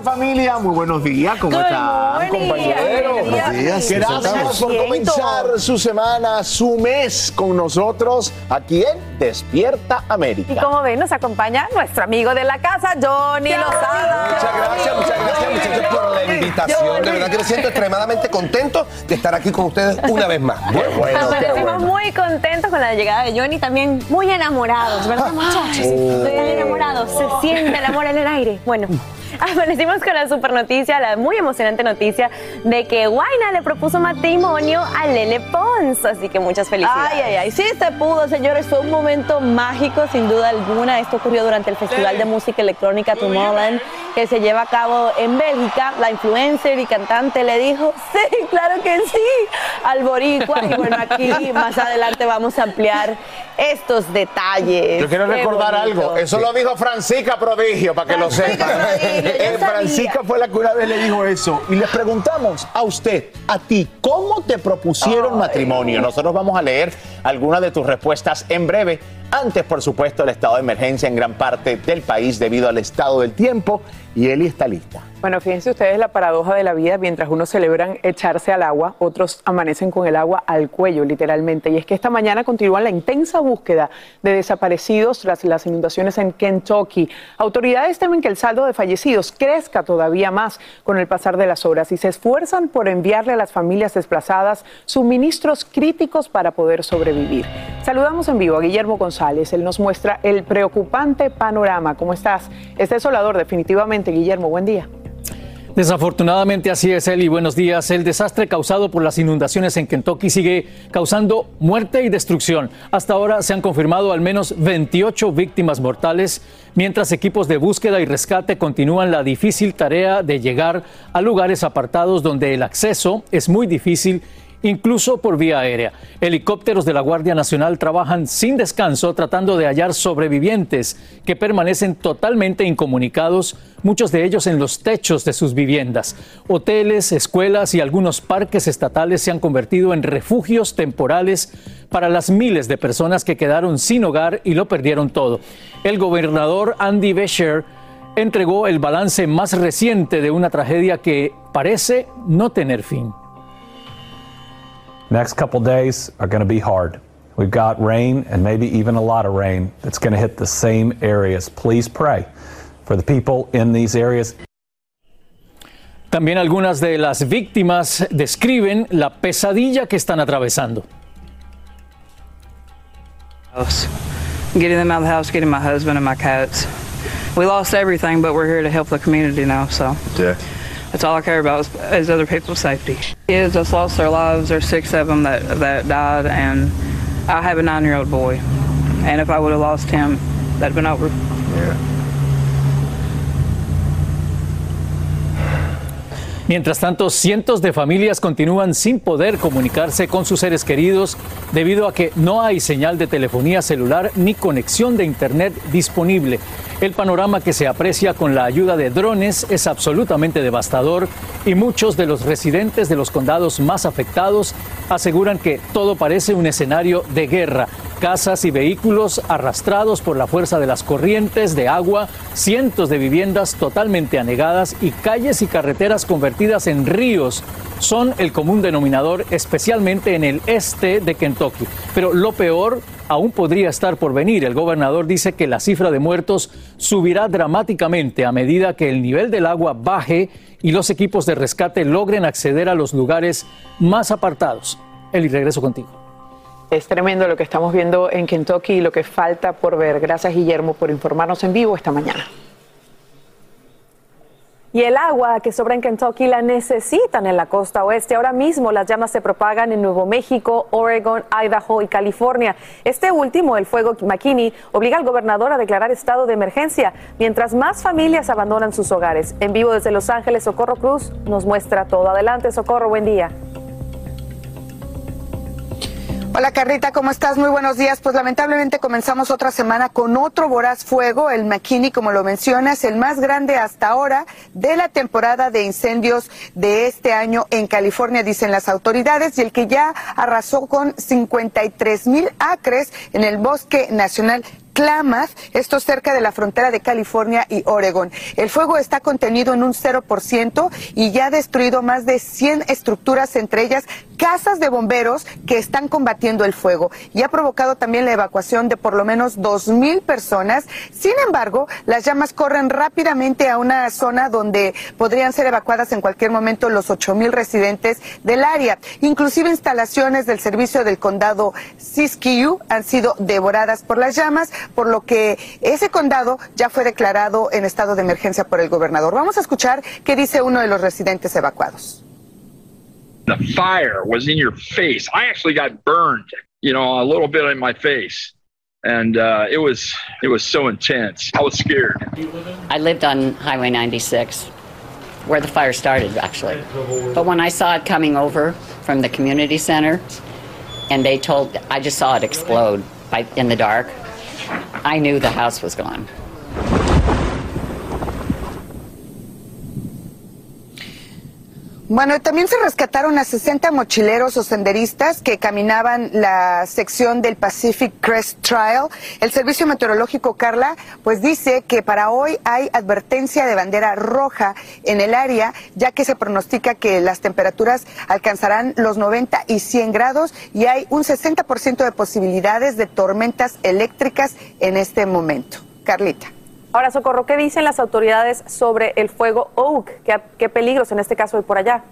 Familia. Muy buenos días. ¿Cómo Good están, compañeros? Buenos días. Gracias por comenzar su semana, su mes con nosotros aquí en Despierta Y América. como ven, nos acompaña nuestro amigo de la casa, Johnny Lozada. Muchas gracias, muchas gracias muchachos por la invitación. De verdad que me siento extremadamente contento de estar aquí con ustedes una vez más. Qué bueno, Nos qué sentimos bueno. muy contentos con la llegada de Johnny, también muy enamorados, ¿verdad, muchachos? Están enamorados, se siente el amor en el aire. Bueno, amanecimos con la super noticia, la muy emocionante noticia de que Guaina le propuso matrimonio a Lele Pons, así que muchas felicidades. Ay, ay, ay, sí se pudo, señores. Fue un momento mágico, sin duda alguna. Esto ocurrió durante el Festival de Música Electrónica Tomorrowland, que se lleva a cabo en Bélgica. La influencer y cantante le dijo, sí, claro que sí, al boricua. Y bueno, aquí más adelante vamos a ampliar estos detalles. Yo quiero Qué recordar bonito. algo. Eso lo dijo Francisca Prodigio, para que lo sepan. Francisca fue la que una vez le dijo eso. Y les preguntamos a usted, a ti, ¿cómo te propusieron matrimonio? Nosotros vamos a leer algunas de tus respuestas en breve. Antes, por supuesto, el estado de emergencia en gran parte del país debido al estado del tiempo. Y Eli está lista. Bueno, fíjense ustedes la paradoja de la vida. Mientras unos celebran echarse al agua, otros amanecen con el agua al cuello, literalmente. Y es que esta mañana continúa la intensa búsqueda de desaparecidos tras las inundaciones en Kentucky. Autoridades temen que el saldo de fallecidos crezca todavía más con el pasar de las horas y se esfuerzan por enviarle a las familias desplazadas suministros críticos para poder sobrevivir. Saludamos en vivo a Guillermo González. Él nos muestra el preocupante panorama. ¿Cómo estás? Es desolador, definitivamente. Guillermo, buen día. Desafortunadamente así es, Eli. Buenos días. El desastre causado por las inundaciones en Kentucky sigue causando muerte y destrucción. Hasta ahora se han confirmado al menos 28 víctimas mortales, mientras equipos de búsqueda y rescate continúan la difícil tarea de llegar a lugares apartados donde el acceso es muy difícil incluso por vía aérea. Helicópteros de la Guardia Nacional trabajan sin descanso tratando de hallar sobrevivientes que permanecen totalmente incomunicados, muchos de ellos en los techos de sus viviendas. Hoteles, escuelas y algunos parques estatales se han convertido en refugios temporales para las miles de personas que quedaron sin hogar y lo perdieron todo. El gobernador Andy Beshear entregó el balance más reciente de una tragedia que parece no tener fin. Next couple days are going to be hard. We've got rain and maybe even a lot of rain that's going to hit the same areas. Please pray for the people in these areas. También algunas de las víctimas describen la pesadilla que están atravesando. Getting them out of the house, getting my husband and my cats. We lost everything, but we're here to help the community now, so. Yeah. That's all I care about is, is other people's safety. Kids just lost their lives. There's six of them that, that died, and I have a nine-year-old boy. And if I would have lost him, that'd been over. Mientras tanto, cientos de familias continúan sin poder comunicarse con sus seres queridos debido a que no hay señal de telefonía celular ni conexión de Internet disponible. El panorama que se aprecia con la ayuda de drones es absolutamente devastador y muchos de los residentes de los condados más afectados aseguran que todo parece un escenario de guerra. Casas y vehículos arrastrados por la fuerza de las corrientes de agua, cientos de viviendas totalmente anegadas y calles y carreteras convertidas en ríos son el común denominador, especialmente en el este de Kentucky. Pero lo peor aún podría estar por venir. El gobernador dice que la cifra de muertos subirá dramáticamente a medida que el nivel del agua baje y los equipos de rescate logren acceder a los lugares más apartados. Eli, regreso contigo. Es tremendo lo que estamos viendo en Kentucky y lo que falta por ver. Gracias, Guillermo, por informarnos en vivo esta mañana. Y el agua que sobra en Kentucky la necesitan en la costa oeste. Ahora mismo las llamas se propagan en Nuevo México, Oregon, Idaho y California. Este último, el fuego McKinney, obliga al gobernador a declarar estado de emergencia, mientras más familias abandonan sus hogares. En vivo desde Los Ángeles, Socorro Cruz nos muestra todo. Adelante, Socorro, buen día. Hola Carrita, ¿cómo estás? Muy buenos días. Pues lamentablemente comenzamos otra semana con otro voraz fuego, el McKinney, como lo mencionas, el más grande hasta ahora de la temporada de incendios de este año en California, dicen las autoridades, y el que ya arrasó con 53 mil acres en el bosque nacional Klamath, esto cerca de la frontera de California y Oregon. El fuego está contenido en un 0% y ya ha destruido más de 100 estructuras, entre ellas casas de bomberos que están combatiendo el fuego y ha provocado también la evacuación de por lo menos 2.000 personas. Sin embargo, las llamas corren rápidamente a una zona donde podrían ser evacuadas en cualquier momento los 8.000 residentes del área. Inclusive instalaciones del servicio del condado Siskiyou han sido devoradas por las llamas, por lo que ese condado ya fue declarado en estado de emergencia por el gobernador. Vamos a escuchar qué dice uno de los residentes evacuados. The fire was in your face. I actually got burned, you know, a little bit in my face. And uh, it was it was so intense. I was scared. I lived on Highway 96, where the fire started, actually. But when I saw it coming over from the community center, and they told, I just saw it explode by, in the dark. I knew the house was gone. Bueno, también se rescataron a 60 mochileros o senderistas que caminaban la sección del Pacific Crest Trail. El Servicio Meteorológico, Carla, pues dice que para hoy hay advertencia de bandera roja en el área, ya que se pronostica que las temperaturas alcanzarán los 90 y 100 grados y hay un 60% de posibilidades de tormentas eléctricas en este momento. Carlita. Ahora, Socorro, ¿qué dicen las autoridades sobre el fuego Oak? ¿Qué, peligros en este caso hay por allá?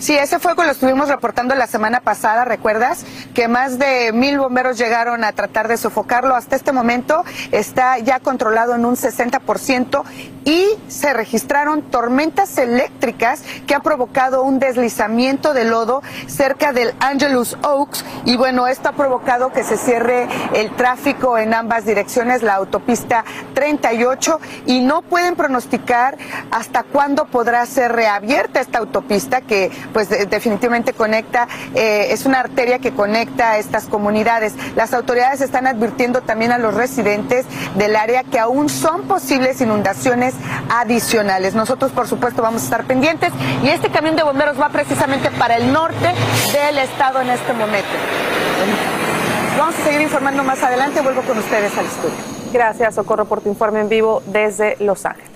Sí, ese fuego lo estuvimos reportando la semana pasada, ¿recuerdas? Que más de mil bomberos llegaron a tratar de sofocarlo. Hasta este momento está ya controlado en un 60% y se registraron tormentas eléctricas que han provocado un deslizamiento de lodo cerca del Angelus Oaks y bueno, esto ha provocado que se cierre el tráfico en ambas direcciones, la autopista 38 y no pueden pronosticar hasta cuándo podrá ser reabierta esta autopista que pues definitivamente conecta, eh, es una arteria que conecta a estas comunidades. Las autoridades están advirtiendo también a los residentes del área que aún son posibles inundaciones adicionales. Nosotros, por supuesto, vamos a estar pendientes y este camión de bomberos va precisamente para el norte del estado en este momento. Vamos a seguir informando más adelante. Vuelvo con ustedes al estudio. Gracias, Socorro, por tu informe en vivo desde Los Ángeles.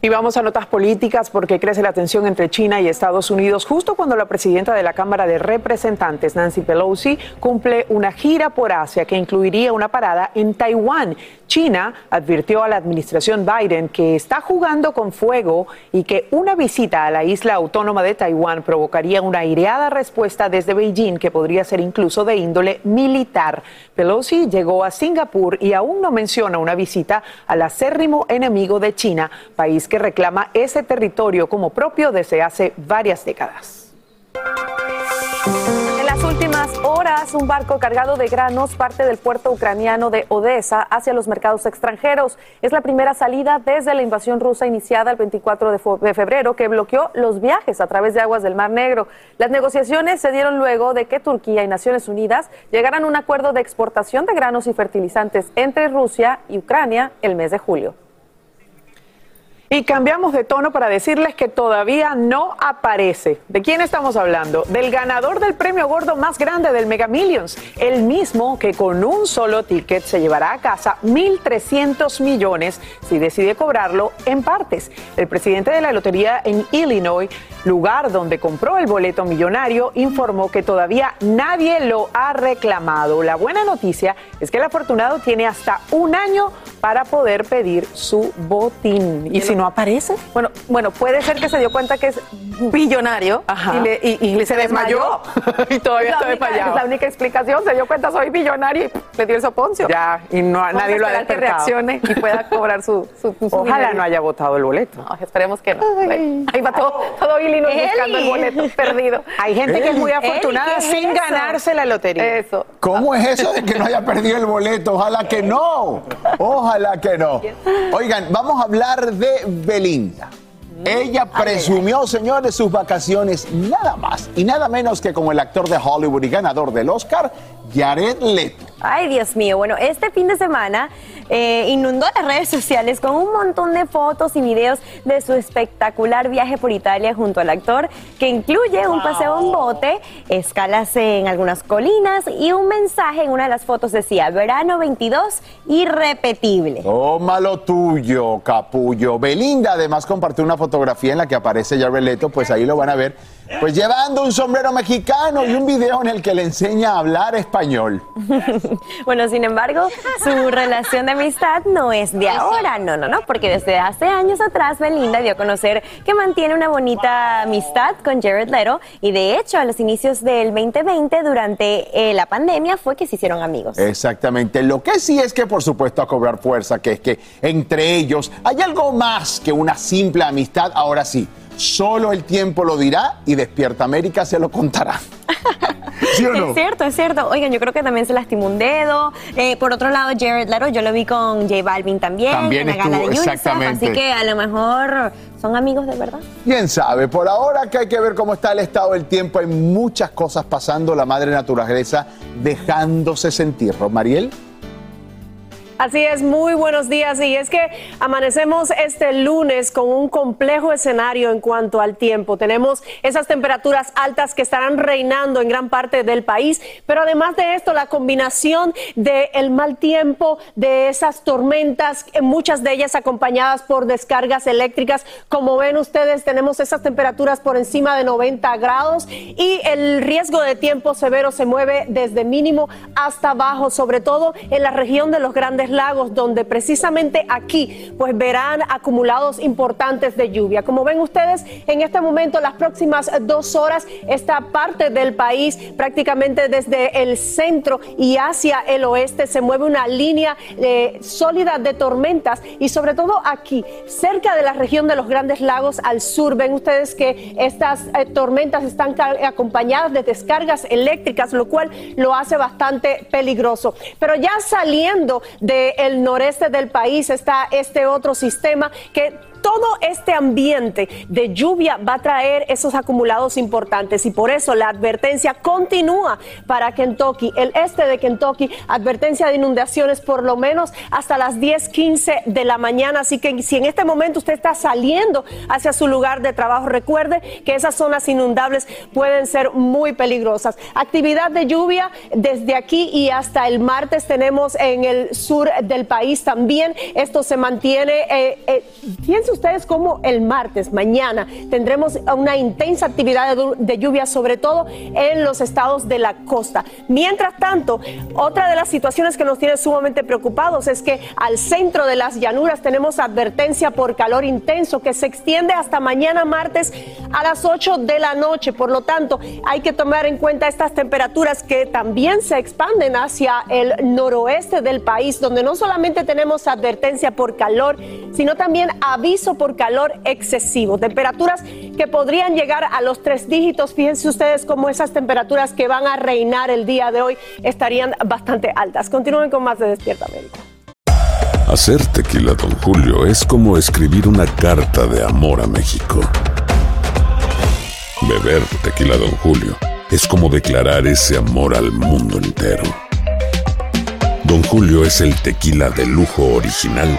Y vamos a notas políticas porque crece la tensión entre China y Estados Unidos justo cuando la presidenta de la Cámara de Representantes, Nancy Pelosi, cumple una gira por Asia que incluiría una parada en Taiwán. China advirtió a la administración Biden que está jugando con fuego y que una visita a la isla autónoma de Taiwán provocaría una aireada respuesta desde Beijing que podría ser incluso de índole militar. Pelosi llegó a Singapur y aún no menciona una visita al acérrimo enemigo de China, país que reclama ese territorio como propio desde hace varias décadas. En las últimas horas, un barco cargado de granos parte del puerto ucraniano de Odessa hacia los mercados extranjeros. Es la primera salida desde la invasión rusa iniciada el 24 de febrero que bloqueó los viajes a través de aguas del Mar Negro. Las negociaciones se dieron luego de que Turquía y Naciones Unidas llegaran a un acuerdo de exportación de granos y fertilizantes entre Rusia y Ucrania el mes de julio. Y cambiamos de tono para decirles que todavía no aparece. ¿De quién estamos hablando? Del ganador del premio gordo más grande del Mega Millions, el mismo que con un solo ticket se llevará a casa 1.300 millones si decide cobrarlo en partes. El presidente de la lotería en Illinois, lugar donde compró el boleto millonario, informó que todavía nadie lo ha reclamado. La buena noticia es que el afortunado tiene hasta un año para poder pedir su botín. Y si no aparece. Bueno, bueno, puede ser que se dio cuenta que es billonario y, le, se desmayó. y todavía está desmayado. Es la única explicación. Se dio cuenta, soy billonario y le dio el soponcio. Ya, y no, nadie lo ha despertado. que reaccione y pueda cobrar su, su, Ojalá no haya votado el boleto. esperemos que no. Ahí va todo, todo Illinois buscando el boleto perdido. Hay gente que es muy afortunada sin ganarse la lotería. Eso. ¿Cómo es eso de que no haya perdido el boleto? Ojalá que no. Ojalá que no. Oigan, vamos a hablar de Belinda. Ella presumió, señores, sus vacaciones nada más y nada menos que como el actor de Hollywood y ganador del Oscar, Jared Leto. Ay, Dios mío. Bueno, este fin de semana eh, inundó las redes sociales con un montón de fotos y videos de su espectacular viaje por Italia junto al actor, que incluye un paseo en bote, escalas en algunas colinas y un mensaje en una de las fotos decía, verano 22, irrepetible. Oh, malo tuyo, capullo. Belinda además compartió una fotografía en la que aparece Jared Leto, pues ahí lo van a ver pues llevando un sombrero mexicano y un video en el que le enseña a hablar español. bueno, sin embargo, su relación de amistad no es de ahora, no, no, no, porque desde hace años atrás Belinda dio a conocer que mantiene una bonita amistad con Jared Leto y de hecho a los inicios del 2020, durante eh, la pandemia, fue que se hicieron amigos. Exactamente. Lo que sí es que, por supuesto, a cobrar fuerza, que es que entre ellos hay algo más que una simple amistad, ahora sí Solo el tiempo lo dirá y Despierta América se lo contará. ¿Sí o no? Es cierto, es cierto. Oigan, yo creo que también se lastimó un dedo. Eh, por otro lado, Jared Leto, yo lo vi con J Balvin también. También en la exactamente. Así que a lo mejor son amigos de verdad. Quién sabe. Por ahora que hay que ver cómo está el estado del tiempo. Hay muchas cosas pasando. La madre naturaleza dejándose sentir. Mariel. Así es, muy buenos días. Y es que amanecemos este lunes con un complejo escenario en cuanto al tiempo. Tenemos esas temperaturas altas que estarán reinando en gran parte del país, pero además de esto, la combinación del mal tiempo, de esas tormentas, muchas de ellas acompañadas por descargas eléctricas. Como ven ustedes, tenemos esas temperaturas por encima de 90 grados y el riesgo de tiempo severo se mueve desde mínimo hasta bajo, sobre todo en la región de los grandes lagos donde precisamente aquí pues verán acumulados importantes de lluvia. Como ven ustedes, en este momento, las próximas dos horas, esta parte del país, prácticamente desde el centro y hacia el oeste, se mueve una línea eh, sólida de tormentas y sobre todo aquí, cerca de la región de los grandes lagos al sur, ven ustedes que estas eh, tormentas están acompañadas de descargas eléctricas, lo cual lo hace bastante peligroso. Pero ya saliendo de el noreste del país está este otro sistema que todo este ambiente de lluvia va a traer esos acumulados importantes y por eso la advertencia continúa para Kentucky, el este de Kentucky, advertencia de inundaciones por lo menos hasta las 10, 15 de la mañana. Así que si en este momento usted está saliendo hacia su lugar de trabajo, recuerde que esas zonas inundables pueden ser muy peligrosas. Actividad de lluvia desde aquí y hasta el martes tenemos en el sur del país también. Esto se mantiene. Eh, eh, ustedes cómo el martes, mañana, tendremos una intensa actividad de, lluvia, sobre todo en los estados de la costa. Mientras tanto, otra de las situaciones que nos tiene sumamente preocupados es que al centro de las llanuras tenemos advertencia por calor intenso que se extiende hasta mañana martes a las 8 de la noche. Por lo tanto, hay que tomar en cuenta estas temperaturas que también se expanden hacia el noroeste del país, donde no solamente tenemos advertencia por calor, sino también aviso por calor excesivo. Temperaturas que podrían llegar a los tres dígitos. Fíjense ustedes cómo esas temperaturas que van a reinar el día de hoy estarían bastante altas. Continúen con más de Despierta América. Hacer tequila, Don Julio, es como escribir una carta de amor a México. Beber tequila, Don Julio, es como declarar ese amor al mundo entero. Don Julio es el tequila de lujo original,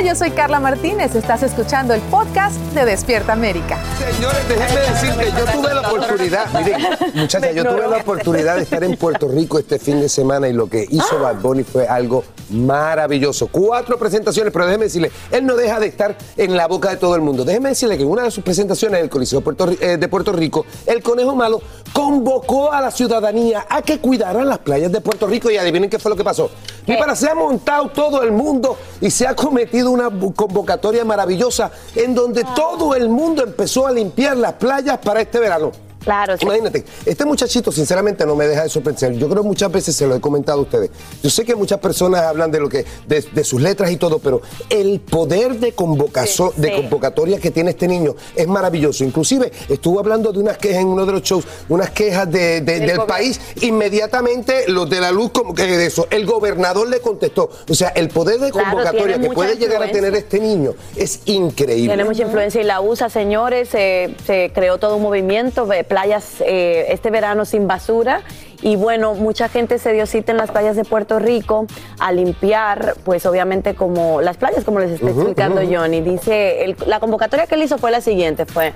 Hola, yo soy Carla Martínez. Estás escuchando el podcast de Despierta América. Señores, déjenme decir que yo tuve la oportunidad, miren, muchachas, yo tuve la oportunidad de estar en Puerto Rico este fin de semana y lo que hizo Bad Bunny fue algo maravilloso. Cuatro presentaciones, pero déjeme decirle, él no deja de estar en la boca de todo el mundo. Déjeme decirle que en una de sus presentaciones en el Coliseo eh, de Puerto Rico, el Conejo Malo convocó a la ciudadanía a que cuidaran las playas de Puerto Rico y adivinen qué fue lo que pasó. Y para se ha montado todo el mundo y se ha cometido una convocatoria maravillosa en donde todo el mundo empezó a limpiar las playas para este verano. Claro, Imagínate, este muchachito sinceramente no me deja de sorprender. Yo creo que muchas veces se lo he comentado a ustedes. Yo sé que muchas personas hablan de lo que, de, de sus letras y todo, pero el poder de, convocazo- de sí. convocatoria que tiene este niño es maravilloso. Inclusive estuvo hablando de unas quejas en uno de los shows, unas quejas de- de- Del país. Inmediatamente los de la luz, como que de eso, el gobernador le contestó. O sea, el poder de convocatoria que puede llegar a tener este niño es increíble. Tiene mucha influencia y la usa, señores. Se, se creó todo un movimiento de playas eh, este verano sin basura. Y bueno, mucha gente se dio cita en las playas de Puerto Rico a limpiar, pues obviamente como las playas, como les está explicando. Johnny. Dice, el- la convocatoria que él hizo fue la siguiente, fue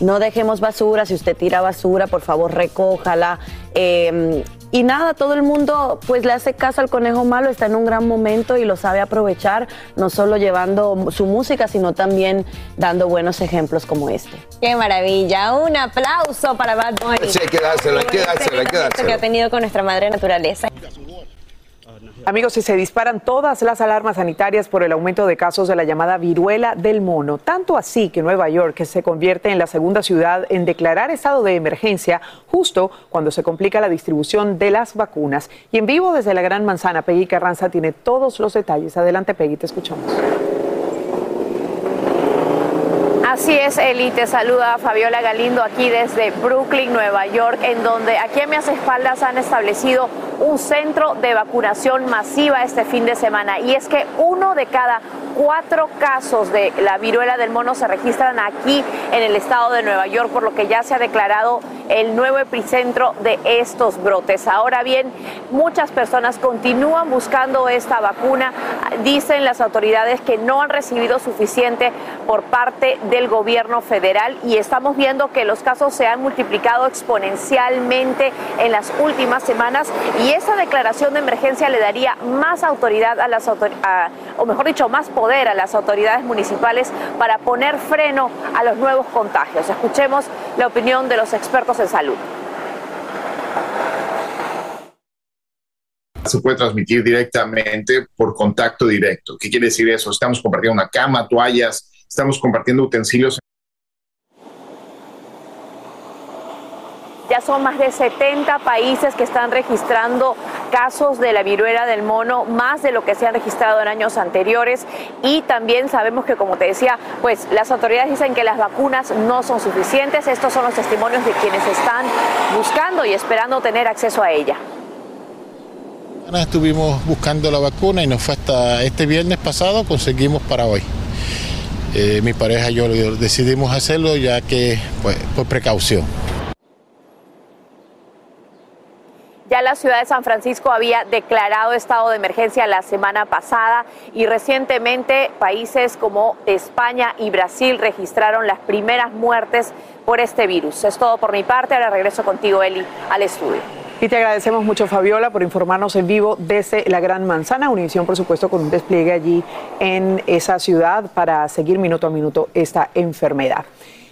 no dejemos basura, si usted tira basura, por favor recójala. Eh, y nada, todo el mundo pues le hace caso al conejo malo, está en un gran momento y lo sabe aprovechar, no solo llevando su música, sino también dando buenos ejemplos como este. Qué maravilla. Un aplauso para Bad Bunny. Sí, hay que dárselo, hay que dárselo, hay que que ha dárselo. tenido con nuestra madre naturaleza. Amigos, si se disparan todas las alarmas sanitarias por el aumento de casos de la llamada viruela del mono, tanto así que Nueva York se convierte en la segunda ciudad en declarar estado de emergencia justo cuando se complica la distribución de las vacunas. Y en vivo desde la Gran Manzana, Peggy Carranza tiene todos los detalles. Adelante, Peggy, te escuchamos. Así es, Eli, te saluda Fabiola Galindo aquí desde Brooklyn, Nueva York, en donde aquí a mis espaldas han establecido un centro de vacunación masiva este fin de semana. Y es que uno de cada cuatro casos de la viruela del mono se registran aquí en el estado de Nueva York, por lo que ya se ha declarado el nuevo epicentro de estos brotes. Ahora bien, muchas personas continúan buscando esta vacuna. Dicen las autoridades que no han recibido suficiente por parte del gobierno federal y estamos viendo que los casos se han multiplicado exponencialmente en las últimas semanas y esa declaración de emergencia le daría más autoridad a las autoridades, o mejor dicho, más poder a las autoridades municipales para poner freno a los nuevos contagios. Escuchemos la opinión de los expertos en salud. se puede transmitir directamente por contacto directo. ¿Qué quiere decir eso? Estamos compartiendo una cama, toallas, estamos compartiendo utensilios. Ya son más de 70 países que están registrando casos de la viruela del mono, más de lo que se han registrado en años anteriores. Y también sabemos que, como te decía, pues las autoridades dicen que las vacunas no son suficientes. Estos son los testimonios de quienes están buscando y esperando tener acceso a ella. Estuvimos buscando la vacuna y nos fue hasta este viernes pasado, conseguimos para hoy. Eh, mi pareja y yo decidimos hacerlo ya que, pues, precaución. Ya la ciudad de San Francisco había declarado estado de emergencia la semana pasada y recientemente países como España y Brasil registraron las primeras muertes por este virus. Es todo por mi parte. Ahora regreso contigo, Eli, al estudio. Y te agradecemos mucho, Fabiola, por informarnos en vivo desde la Gran Manzana. Univisión, por supuesto, con un despliegue allí en esa ciudad para seguir minuto a minuto esta enfermedad.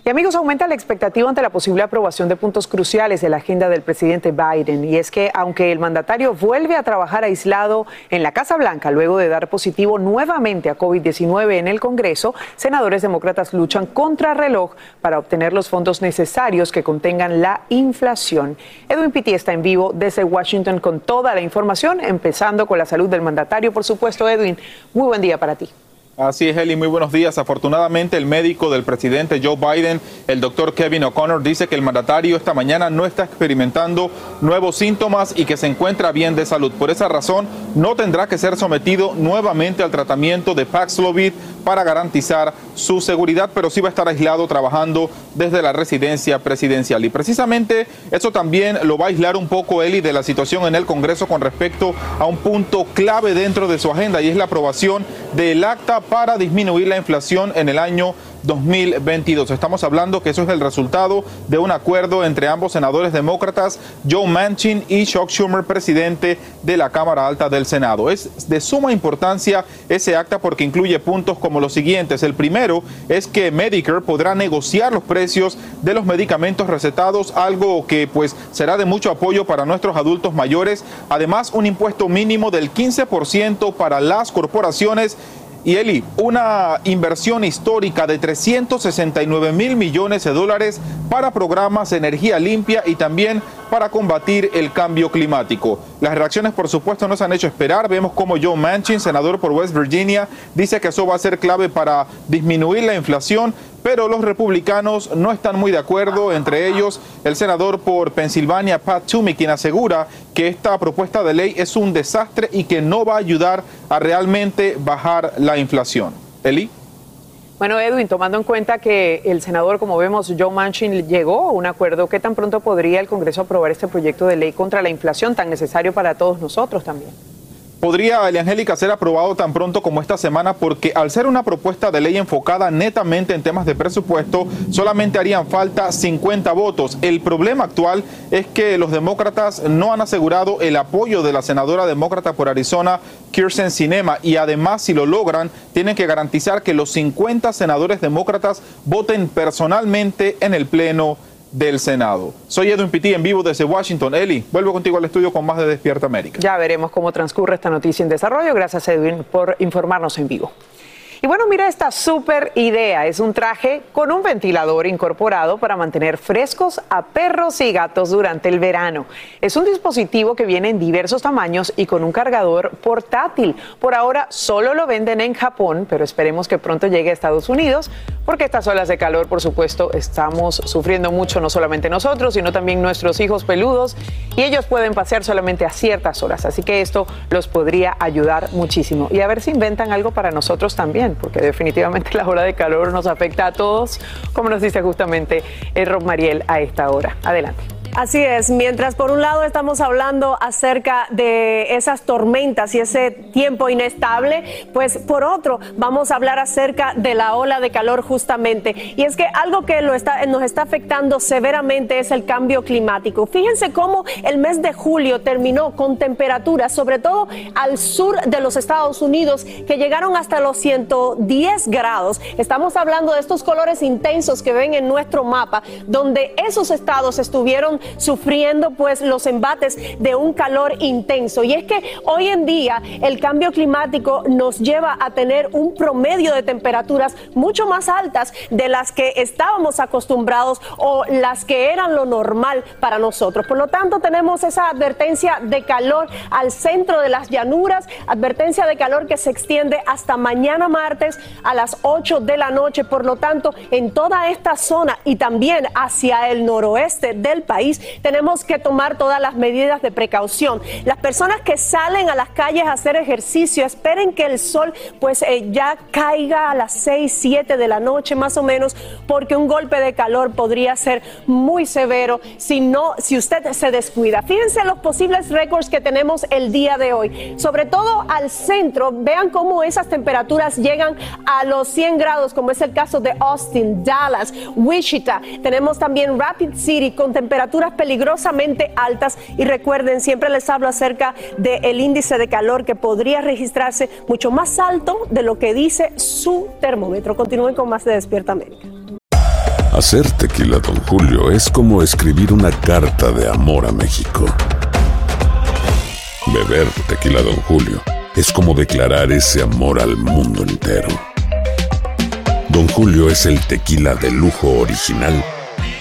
Y amigos, aumenta la expectativa ante la posible aprobación de puntos cruciales de la agenda del presidente Biden. Y es que aunque el mandatario vuelve a trabajar aislado en la Casa Blanca luego de dar positivo nuevamente a COVID-19 en el Congreso, senadores demócratas luchan contra reloj para obtener los fondos necesarios que contengan la inflación. Edwin Pitti está en vivo desde Washington con toda la información, empezando con la salud del mandatario, por supuesto. Edwin, muy buen día para ti. Así es, Eli, muy buenos días. Afortunadamente, el médico del presidente Joe Biden, el doctor Kevin O'Connor, dice que el mandatario esta mañana no está experimentando nuevos síntomas y que se encuentra bien de salud. Por esa razón, no tendrá que ser sometido nuevamente al tratamiento de Paxlovid para garantizar su seguridad, pero sí va a estar aislado trabajando desde la residencia presidencial. Y precisamente eso también lo va a aislar un poco, Eli, de la situación en el Congreso con respecto a un punto clave dentro de su agenda y es la aprobación del acta para disminuir la inflación en el año 2022. Estamos hablando que eso es el resultado de un acuerdo entre ambos senadores demócratas, Joe Manchin y Chuck Schumer, presidente de la Cámara Alta del Senado. Es de suma importancia ese acta porque incluye puntos como los siguientes. El primero es que Medicare podrá negociar los precios de los medicamentos recetados, algo que pues será de mucho apoyo para nuestros adultos mayores. Además, un impuesto mínimo del 15% para las corporaciones y Eli, una inversión histórica de 369 mil millones de dólares para programas de energía limpia y también para combatir el cambio climático. Las reacciones, por supuesto, no se han hecho esperar. Vemos como Joe Manchin, senador por West Virginia, dice que eso va a ser clave para disminuir la inflación, pero los republicanos no están muy de acuerdo, entre ellos el senador por Pensilvania, Pat Toomey, quien asegura que esta propuesta de ley es un desastre y que no va a ayudar a realmente bajar la inflación. Eli. Bueno, Edwin, tomando en cuenta que el senador, como vemos, Joe Manchin, llegó a un acuerdo, ¿qué tan pronto podría el Congreso aprobar este proyecto de ley contra la inflación tan necesario para todos nosotros también? Podría, Eliangélica, ser aprobado tan pronto como esta semana porque al ser una propuesta de ley enfocada netamente en temas de presupuesto, solamente harían falta 50 votos. El problema actual es que los demócratas no han asegurado el apoyo de la senadora demócrata por Arizona, Kirsten Sinema, y además si lo logran, tienen que garantizar que los 50 senadores demócratas voten personalmente en el Pleno del Senado. Soy Edwin Pitti en vivo desde Washington. Eli, vuelvo contigo al estudio con más de Despierta América. Ya veremos cómo transcurre esta noticia en desarrollo. Gracias Edwin por informarnos en vivo. Y bueno, mira esta súper idea. Es un traje con un ventilador incorporado para mantener frescos a perros y gatos durante el verano. Es un dispositivo que viene en diversos tamaños y con un cargador portátil. Por ahora solo lo venden en Japón, pero esperemos que pronto llegue a Estados Unidos, porque estas olas de calor, por supuesto, estamos sufriendo mucho, no solamente nosotros, sino también nuestros hijos peludos, y ellos pueden pasear solamente a ciertas horas. Así que esto los podría ayudar muchísimo. Y a ver si inventan algo para nosotros también porque definitivamente la hora de calor nos afecta a todos, como nos dice justamente el Rob Mariel a esta hora. Adelante. Así es, mientras por un lado estamos hablando acerca de esas tormentas y ese tiempo inestable, pues por otro vamos a hablar acerca de la ola de calor justamente. Y es que algo que lo está, nos está afectando severamente es el cambio climático. Fíjense cómo el mes de julio terminó con temperaturas, sobre todo al sur de los Estados Unidos, que llegaron hasta los 110 grados. Estamos hablando de estos colores intensos que ven en nuestro mapa, donde esos estados estuvieron sufriendo pues los embates de un calor intenso. Y es que hoy en día el cambio climático nos lleva a tener un promedio de temperaturas mucho más altas de las que estábamos acostumbrados o las que eran lo normal para nosotros. Por lo tanto, tenemos esa advertencia de calor al centro de las llanuras, advertencia de calor que se extiende hasta mañana martes a las 8 de la noche. Por lo tanto, en toda esta zona y también hacia el noroeste del país, tenemos que tomar todas las medidas de precaución. Las personas que salen a las calles a hacer ejercicio, esperen que el sol pues eh, ya caiga a las 6, 7 de la noche más o menos, porque un golpe de calor podría ser muy severo si no, si usted se descuida. Fíjense los posibles récords que tenemos el día de hoy, sobre todo al centro, vean cómo esas temperaturas llegan a los 100 grados, como es el caso de Austin, Dallas, Wichita. Tenemos también Rapid City con temperaturas peligrosamente altas y recuerden, siempre les hablo acerca del índice de calor que podría registrarse mucho más alto de lo que dice su termómetro. Continúen con más de Despierta América. Hacer tequila, don Julio, es como escribir una carta de amor a México. Beber tequila, don Julio, es como declarar ese amor al mundo entero. Don Julio es el tequila de lujo original,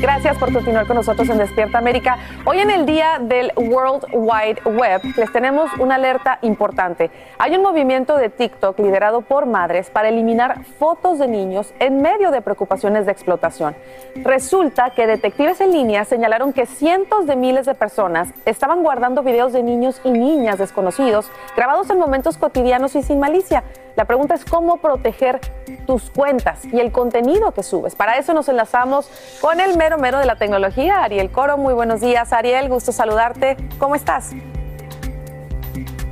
Gracias por continuar con nosotros en Despierta América. Hoy en el día del World Wide Web les tenemos una alerta importante. Hay un movimiento de TikTok liderado por madres para eliminar fotos de niños en medio de preocupaciones de explotación. Resulta que detectives en línea señalaron que cientos de miles de personas estaban guardando videos de niños y niñas desconocidos grabados en momentos cotidianos y sin malicia. La pregunta es cómo proteger tus cuentas y el contenido que subes. Para eso nos enlazamos con el mero mero de la tecnología, Ariel Coro. Muy buenos días, Ariel. Gusto saludarte. ¿Cómo estás?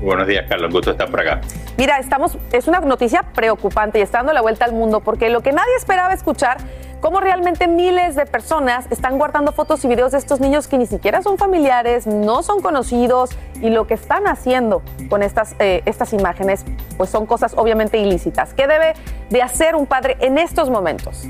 Buenos días, Carlos. Gusto estar por acá. Mira, estamos, es una noticia preocupante y está dando la vuelta al mundo porque lo que nadie esperaba escuchar, cómo realmente miles de personas están guardando fotos y videos de estos niños que ni siquiera son familiares, no son conocidos y lo que están haciendo con estas, eh, estas imágenes, pues son cosas obviamente ilícitas. ¿Qué debe de hacer un padre en estos momentos?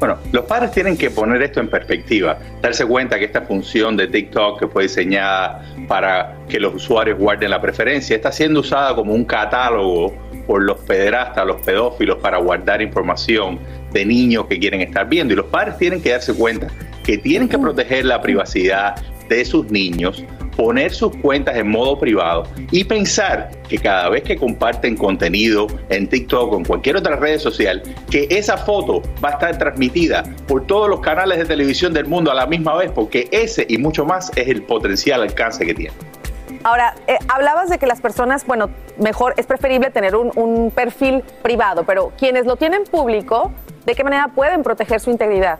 Bueno, los padres tienen que poner esto en perspectiva, darse cuenta que esta función de TikTok que fue diseñada para que los usuarios guarden la preferencia está siendo usada como un catálogo por los pederastas, los pedófilos para guardar información de niños que quieren estar viendo. Y los padres tienen que darse cuenta que tienen que proteger la privacidad de sus niños, poner sus cuentas en modo privado y pensar que cada vez que comparten contenido en TikTok o en cualquier otra red social, que esa foto va a estar transmitida por todos los canales de televisión del mundo a la misma vez, porque ese y mucho más es el potencial alcance que tiene. Ahora, eh, hablabas de que las personas, bueno, mejor es preferible tener un, un perfil privado, pero quienes lo tienen público, ¿de qué manera pueden proteger su integridad?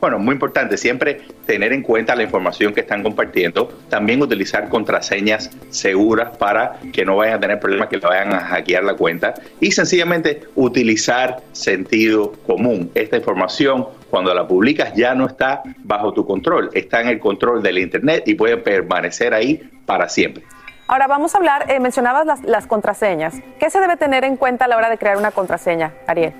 Bueno, muy importante siempre tener en cuenta la información que están compartiendo, también utilizar contraseñas seguras para que no vayan a tener problemas que le vayan a hackear la cuenta y sencillamente utilizar sentido común. Esta información cuando la publicas ya no está bajo tu control, está en el control del Internet y puede permanecer ahí para siempre. Ahora vamos a hablar, eh, mencionabas las, las contraseñas. ¿Qué se debe tener en cuenta a la hora de crear una contraseña, Ariel?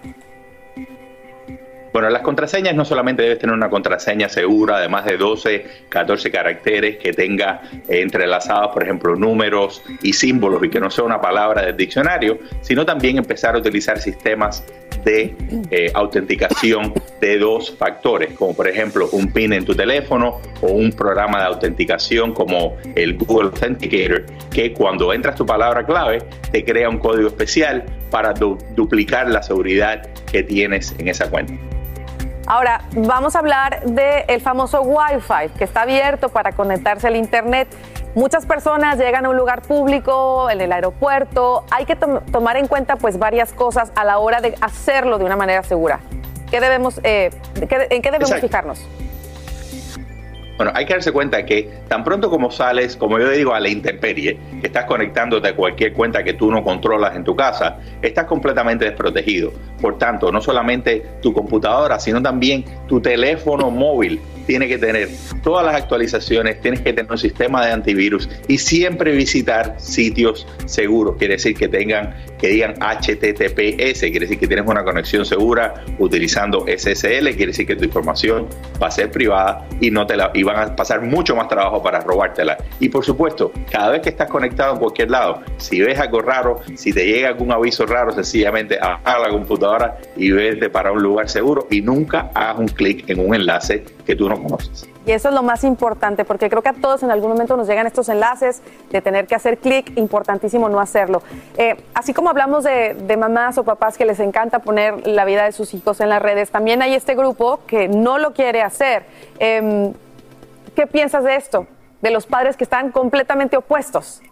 Bueno, las contraseñas no solamente debes tener una contraseña segura, además de 12, 14 caracteres que tenga entrelazados, por ejemplo, números y símbolos y que no sea una palabra del diccionario, sino también empezar a utilizar sistemas de eh, autenticación de dos factores, como por ejemplo un PIN en tu teléfono o un programa de autenticación como el Google Authenticator, que cuando entras tu palabra clave te crea un código especial para du- duplicar la seguridad que tienes en esa cuenta. Ahora, vamos a hablar del famoso Wi-Fi, que está abierto para conectarse al Internet. Muchas personas llegan a un lugar público, en el aeropuerto. Hay que tom- tomar en cuenta pues varias cosas a la hora de hacerlo de una manera segura. ¿Qué debemos, eh, qué- ¿En qué debemos Exacto. fijarnos? Bueno, hay que darse cuenta que tan pronto como sales, como yo digo, a la intemperie, que estás conectándote a cualquier cuenta que tú no controlas en tu casa, estás completamente desprotegido. Por tanto, no solamente tu computadora, sino también tu teléfono móvil tiene que tener todas las actualizaciones, tienes que tener un sistema de antivirus y siempre visitar sitios seguros. Quiere decir que tengan, que digan HTTPS, quiere decir que tienes una conexión segura utilizando SSL, quiere decir que tu información va a ser privada y no te la van a pasar mucho más trabajo para robártela. Y por supuesto, cada vez que estás conectado en cualquier lado, si ves algo raro, si te llega algún aviso raro, sencillamente apaga la computadora y vete para un lugar seguro y nunca hagas un clic en un enlace que tú no conoces. Y eso es lo más importante, porque creo que a todos en algún momento nos llegan estos enlaces de tener que hacer clic, importantísimo no hacerlo. Eh, así como hablamos de, mamás o papás que les encanta poner la vida de sus hijos en las redes, también hay este grupo que no lo quiere hacer. Em, ¿Qué piensas de esto? De los padres que están completamente opuestos.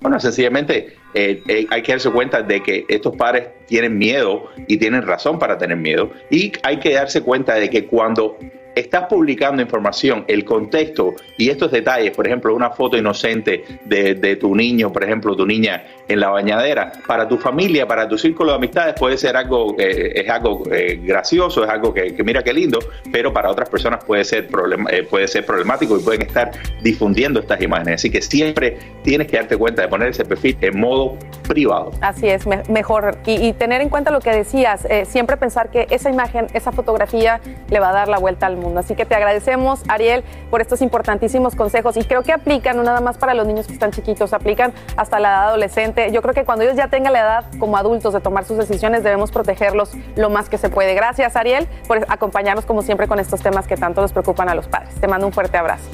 Bueno, sencillamente eh, eh, hay que darse cuenta de que estos padres tienen miedo y tienen razón para tener miedo. Y hay que darse cuenta de que cuando estás publicando información, el contexto y estos detalles, por ejemplo, una foto inocente de, tu niño, por ejemplo, tu niña en la bañadera, para tu familia, para tu círculo de amistades puede ser algo, eh, es algo eh, gracioso, es algo que, que mira qué lindo, pero para otras personas puede ser, problema, eh, puede ser problemático y pueden estar difundiendo estas imágenes. Así que siempre tienes que darte cuenta de poner ese perfil en modo privado. Así es, me- mejor. Y, y tener en cuenta lo que decías, eh, siempre pensar que esa imagen, esa fotografía le va a dar la vuelta al mundo. Así que te agradecemos, Ariel, por estos importantísimos consejos. Y creo que aplican no nada más para los niños que están chiquitos, aplican hasta la edad adolescente. Yo creo que cuando ellos ya tengan la edad como adultos de tomar sus decisiones, debemos protegerlos lo más que se puede. Gracias, Ariel, por acompañarnos como siempre con estos temas que tanto nos preocupan a los padres. Te mando un fuerte abrazo.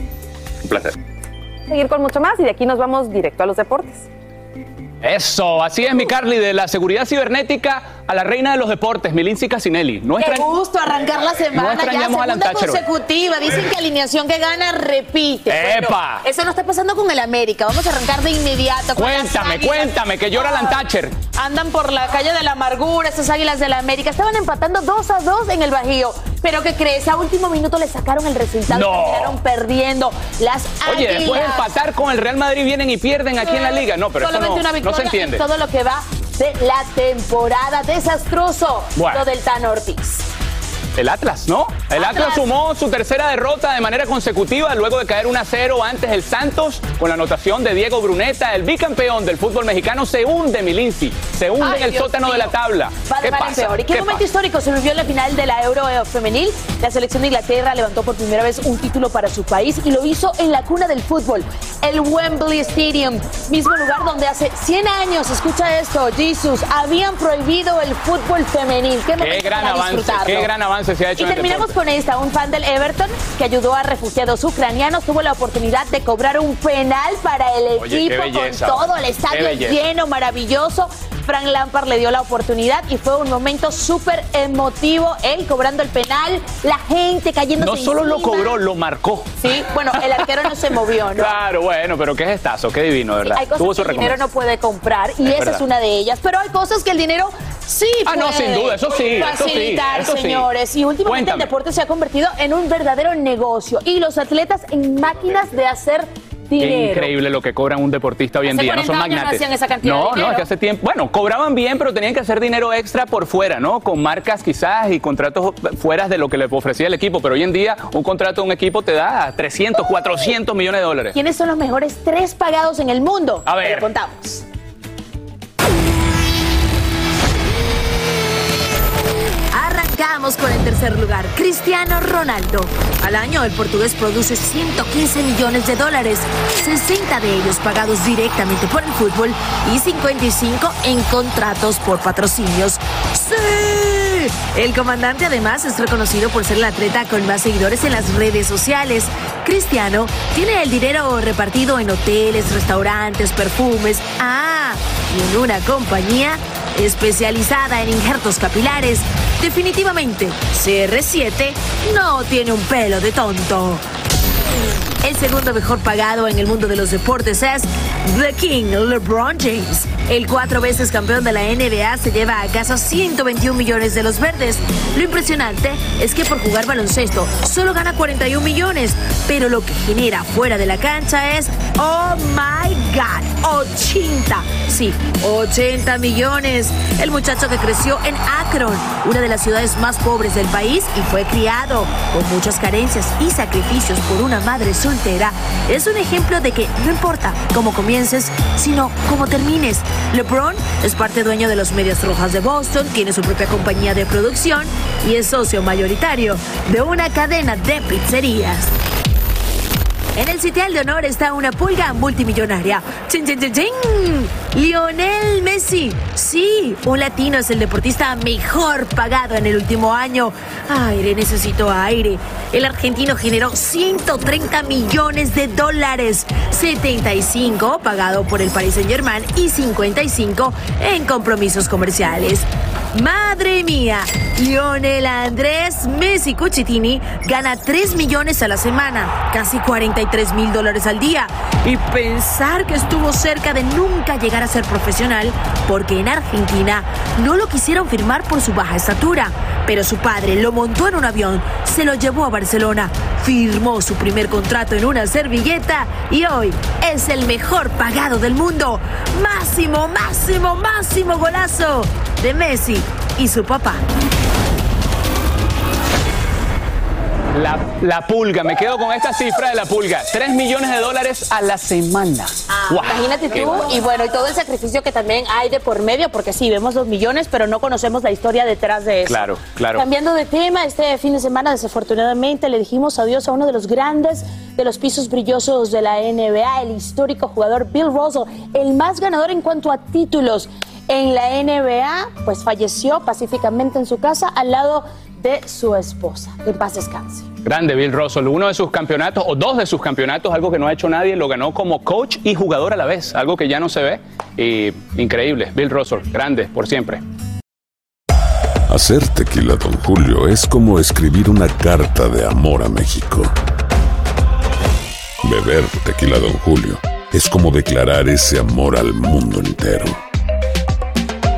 Un placer. Seguir con mucho más y de aquí nos vamos directo a los deportes. Eso, así es mi Carly, de la seguridad cibernética a la reina de los deportes, Milinci Casinelli. No Qué extrañ- gusto arrancar la No semana ya, extrañamos a Alan segunda consecutiva. Dicen que alineación que gana repite. Bueno, ¡Epa! eso no está pasando con el América. Vamos a arrancar de inmediato. con Cuéntame, cuéntame, que llora Alan Thatcher. Andan por la calle de la amargura, esas águilas de la América. Estaban empatando 2 a 2 en el Bajío. Pero ¿qué crees? A último minuto le sacaron el resultado. No. Terminaron perdiendo. Las Oye, águilas. después de empatar con el Real Madrid vienen y pierden aquí en la liga. No, pero eso Solamente no, una no victoria se entiende. en todo lo que va de la temporada. Desastroso Bueno. lo del Tan Ortiz. El Atlas, ¿no? El Atlas. Atlas. sumó su tercera derrota de manera consecutiva luego de caer 1 a 0 antes el Santos con la anotación de Diego Bruneta, el bicampeón del fútbol mexicano, se hunde Milinci, se hunde Ay, en el Dios sótano de la tabla. Va de ¿Qué pasa? peor. ¿Y qué, ¿Qué momento pasa? histórico se vivió en la final de la Euro eh, femenil? La selección de Inglaterra levantó por primera vez un título para su país y lo hizo en la cuna del fútbol, el Wembley Stadium, mismo lugar donde hace 100 años, escucha esto, Jesus, habían prohibido el fútbol femenil. Qué, Qué gran avance, qué gran avance se ha hecho Y en el terminamos con esta, un fan del Everton que ayudó a refugiados ucranianos tuvo la oportunidad de cobrar un penal para el Oye, equipo belleza, con todo el estadio lleno, maravilloso. Frank Lampard le dio la oportunidad y fue un momento súper emotivo. Él cobrando el penal, la gente cayendo No solo lo cobró, lo marcó. Sí, bueno, el arquero no se movió, ¿no? Claro, bueno, pero qué gestazo, qué divino, ¿verdad? Hay Tuvo cosas su que el dinero no puede comprar y Es esa verdad. es una de ellas. Pero hay cosas que el dinero sí Ah, puede no, sin duda, eso sí, eso sí, facilitar, sí. señores. Y últimamente Cuéntame. el deporte se ha convertido en un verdadero negocio y los atletas en máquinas de hacer Dinero. Increíble lo que cobran un deportista hoy en Hace día. No son 40 años no magnates. esa no, no, dinero. es que hace tiempo. Bueno, cobraban bien, pero tenían que hacer dinero extra por fuera, ¿no? Con marcas quizás y contratos fuera de lo que le ofrecía el equipo. Pero hoy en día, un contrato de un equipo te da 300, 400 millones de dólares. ¿Quiénes son los mejores tres pagados en el mundo? A ver. Te lo contamos. Arrancamos con el tercer lugar, Cristiano Ronaldo. Al año, el portugués produce 115 millones de dólares, 60 de ellos pagados directamente por el fútbol y 55 en contratos por patrocinios. ¡Sí! El comandante además es reconocido por ser el atleta con más seguidores en las redes sociales. Cristiano tiene el dinero repartido en hoteles, restaurantes, perfumes. Ah, y en una compañía especializada en injertos capilares. Definitivamente, CR7 no tiene un pelo de tonto. El segundo mejor pagado en el mundo de los deportes es The King, LeBron James. El cuatro veces campeón de la NBA se lleva a casa 121 millones de los verdes. Lo impresionante es que por jugar baloncesto solo gana 41 millones, pero lo que genera fuera de la cancha es, oh my god, 80. Sí, 80 millones. El muchacho que creció en Akron, una de las ciudades más pobres del país, y fue criado con muchas carencias y sacrificios por una madre soltera, es un ejemplo de que no importa cómo comiences, sino cómo termines. LeBron es parte dueño de los Medias Rojas de Boston, tiene su propia compañía de producción y es socio mayoritario de una cadena de pizzerías. En el sitial de honor está una pulga multimillonaria. ¡Chin, chin, chin, chin! Lionel Messi. Sí, un latino es el deportista mejor pagado en el último año. Aire, necesito aire. El argentino generó 130 millones de dólares. 75 pagado por el Paris Saint Germain y 55 en compromisos comerciales. Madre mía, Lionel Andrés Messi Cuchitini gana 3 millones a la semana, casi 43 mil dólares al día. Y pensar que estuvo cerca de nunca llegar a ser profesional, porque en Argentina no lo quisieron firmar por su baja estatura. Pero su padre lo montó en un avión, se lo llevó a Barcelona, firmó su primer contrato en una servilleta y hoy es el mejor pagado del mundo. Máximo, máximo, máximo golazo de Messi y su papá. La, la pulga, me quedo con esta cifra de la pulga. 3 millones de dólares a la semana. Wow. Ah, Imagínate tú, y bueno, y todo el sacrificio que también hay de por medio, porque sí, vemos los millones, pero no conocemos la historia detrás de eso. Claro, claro. Cambiando de tema, este fin de semana desafortunadamente le dijimos adiós a uno de los grandes de los pisos brillosos de la NBA, el histórico jugador Bill Russell, el más ganador en cuanto a títulos en la NBA, pues falleció pacíficamente en su casa al lado de su esposa. Que en paz descanse. Grande Bill Russell, uno de sus campeonatos, o dos de sus campeonatos, algo que no ha hecho nadie, lo ganó como coach y jugador a la vez, algo que ya no se ve. Y increíble, Bill Russell, grande por siempre. Hacer tequila, Don Julio, es como escribir una carta de amor a México. Beber tequila, Don Julio, es como declarar ese amor al mundo entero.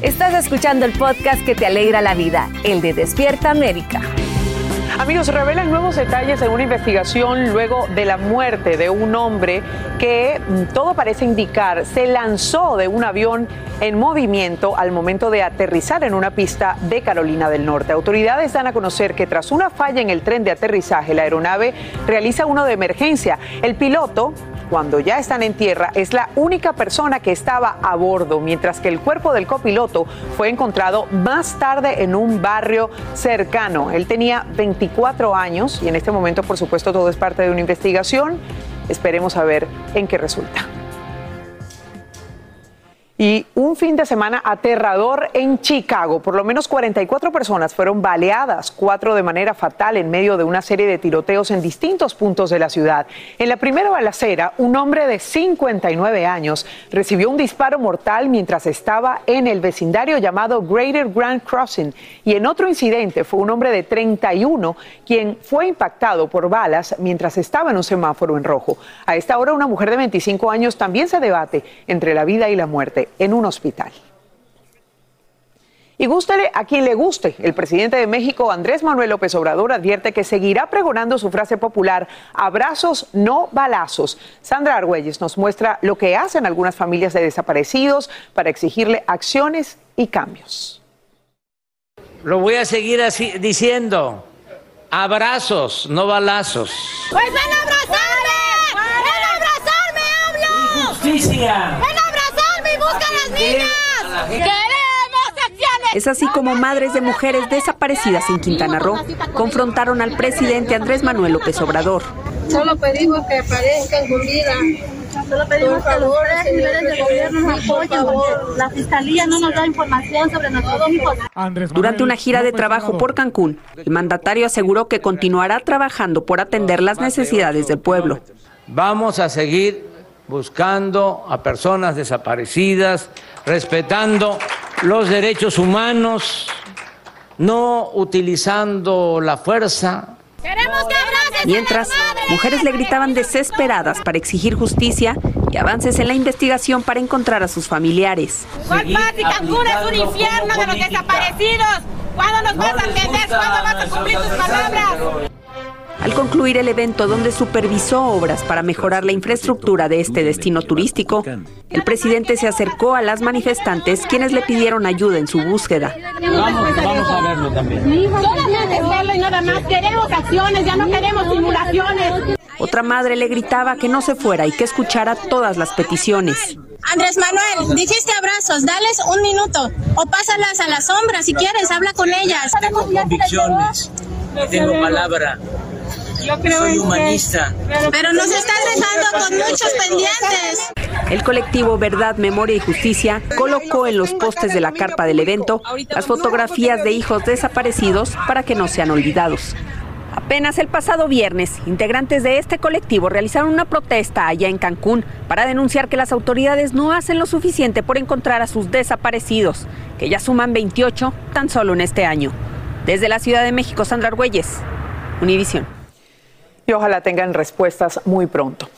Estás escuchando el podcast que te alegra la vida, el de Despierta América. Amigos, revelan nuevos detalles en una investigación luego de la muerte de un hombre que mm, todo parece indicar se lanzó de un avión en movimiento al momento de aterrizar en una pista de Carolina del Norte. Autoridades dan a conocer que tras una falla en el tren de aterrizaje, la aeronave realiza uno de emergencia. El piloto cuando ya están en tierra, es la única persona que estaba a bordo, mientras que el cuerpo del copiloto fue encontrado más tarde en un barrio cercano. Él tenía 24 años y en este momento, por supuesto, todo es parte de una investigación. Esperemos a ver en qué resulta. Y un fin de semana aterrador en Chicago. Por lo menos 44 personas fueron baleadas, cuatro de manera fatal en medio de una serie de tiroteos en distintos puntos de la ciudad. En la primera balacera, un hombre de 59 años recibió un disparo mortal mientras estaba en el vecindario llamado Greater Grand Crossing. Y en otro incidente fue un hombre de 31 quien fue impactado por balas mientras estaba en un semáforo en rojo. A esta hora, una mujer de 25 años también se debate entre la vida y la muerte en un hospital. Y gústele a quien le guste, el presidente de México, Andrés Manuel López Obrador, advierte que seguirá pregonando su frase popular, abrazos, no balazos. Sandra Argüelles nos muestra lo que hacen algunas familias de desaparecidos para exigirle acciones y cambios. Lo voy a seguir así diciendo, abrazos, no balazos. Pues ven a abrazarme, ven a abrazarme, hablo. Justicia. Es así como madres de mujeres desaparecidas en Quintana Roo confrontaron al presidente Andrés Manuel López Obrador. Solo pedimos que aparezcan con vida. Solo pedimos que los tres niveles de gobierno nos apoyen porque la fiscalía no nos da información sobre nuestros hijos. Durante una gira de trabajo por Cancún, el mandatario aseguró que continuará trabajando por atender las necesidades del pueblo. Vamos a seguir buscando a personas desaparecidas, respetando los derechos humanos, no utilizando la fuerza. Mientras, mujeres le gritaban desesperadas para exigir justicia y avances en la investigación para encontrar a sus familiares. ¿Cuál paz y Cancún es un infierno de los desaparecidos? ¿Cuándo nos vas a entender? ¿Cuándo vas a cumplir tus palabras? Al concluir el evento donde supervisó obras para mejorar la infraestructura de este destino turístico, el presidente se acercó a las manifestantes quienes le pidieron ayuda en su búsqueda. Vamos, vamos a verlo también. Solamente verlo y nada más. Queremos acciones, ya no queremos simulaciones. Otra madre le gritaba que no se fuera y que escuchara todas las peticiones. Andrés Manuel, dijiste abrazos, dales un minuto o pásalas a la sombra si quieres, habla con ellas. Tengo convicciones, tengo palabra. Yo creo Soy humanista. Pero nos estás dejando con muchos pendientes. El colectivo Verdad, Memoria y Justicia colocó en los postes de la carpa del evento las fotografías de hijos desaparecidos para que no sean olvidados. Apenas el pasado viernes, integrantes de este colectivo realizaron una protesta allá en Cancún para denunciar que las autoridades no hacen lo suficiente por encontrar a sus desaparecidos, que ya suman 28 tan solo en este año. Desde la Ciudad de México, Sandra Argüelles, Univisión y ojalá tengan respuestas muy pronto.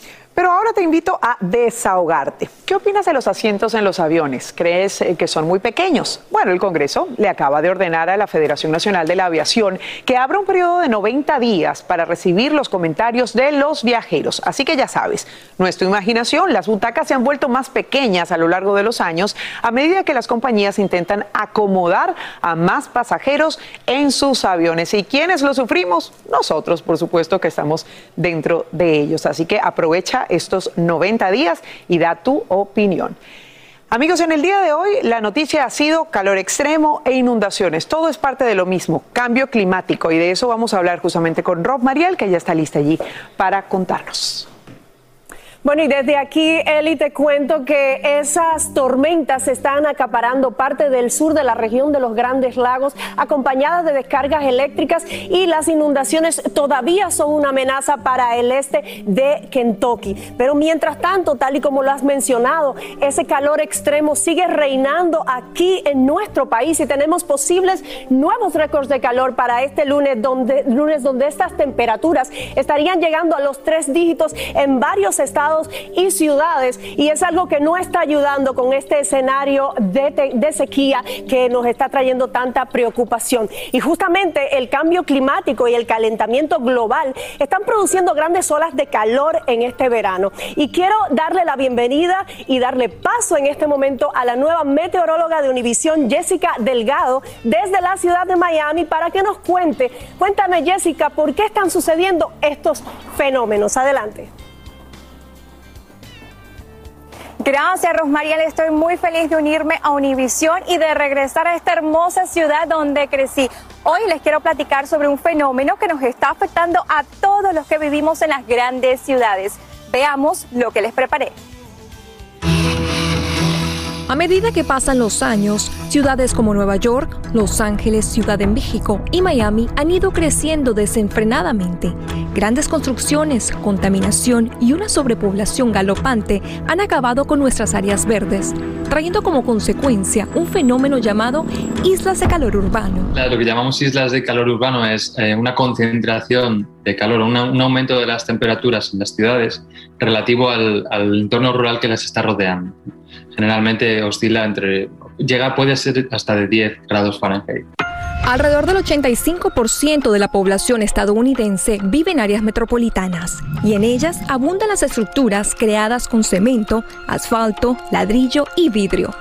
Pero ahora te invito a desahogarte. ¿Qué opinas de los asientos en los aviones? ¿Crees eh, que son muy pequeños? Bueno, el Congreso le acaba de ordenar a la Federación Nacional de la Aviación que abra un periodo de 90 días para recibir los comentarios de los viajeros. Así que ya sabes, no es tu imaginación, las butacas se han vuelto más pequeñas a lo largo de los años a medida que las compañías intentan acomodar a más pasajeros en sus aviones. ¿Y quiénes lo sufrimos? Nosotros, por supuesto, que estamos dentro de ellos. Así que aprovecha estos 90 días y da tu opinión. Amigos, en el día de hoy la noticia ha sido calor extremo e inundaciones. Todo es parte de lo mismo, cambio climático. Y de eso vamos a hablar justamente con Rob Mariel, que ya está lista allí para contarnos. Bueno, y desde aquí, Eli, te cuento que esas tormentas están acaparando parte del sur de la región de los Grandes Lagos, acompañadas de descargas eléctricas y las inundaciones todavía son una amenaza para el este de Kentucky. Pero mientras tanto, tal y como lo has mencionado, ese calor extremo sigue reinando aquí en nuestro país y tenemos posibles nuevos récords de calor para este lunes, donde, lunes donde estas temperaturas estarían llegando a los tres dígitos en varios estados y ciudades y es algo que no está ayudando con este escenario de, de sequía que nos está trayendo tanta preocupación. Y justamente el cambio climático y el calentamiento global están produciendo grandes olas de calor en este verano. Y quiero darle la bienvenida y darle paso en este momento a la nueva meteoróloga de Univisión, Jessica Delgado, desde la ciudad de Miami, para que nos cuente. Cuéntame, Jessica, ¿por qué están sucediendo estos fenómenos? Adelante. Gracias, Rosmariel. Estoy muy feliz de unirme a Univisión y de regresar a esta hermosa ciudad donde crecí. Hoy les quiero platicar sobre un fenómeno que nos está afectando a todos los que vivimos en las grandes ciudades. Veamos lo que les preparé. A medida que pasan los años, ciudades como Nueva York, Los Ángeles, Ciudad de México y Miami han ido creciendo desenfrenadamente. Grandes construcciones, contaminación y una sobrepoblación galopante han acabado con nuestras áreas verdes, trayendo como consecuencia un fenómeno llamado islas de calor urbano. Lo que llamamos islas de calor urbano es eh, una concentración de calor, un aumento de las temperaturas en las ciudades relativo al entorno rural que las está rodeando generalmente oscila entre, llega, puede ser hasta de 10 grados Fahrenheit. Alrededor del 85% de la población estadounidense vive en áreas metropolitanas y en ellas abundan las estructuras creadas con cemento, asfalto, ladrillo y vidrio.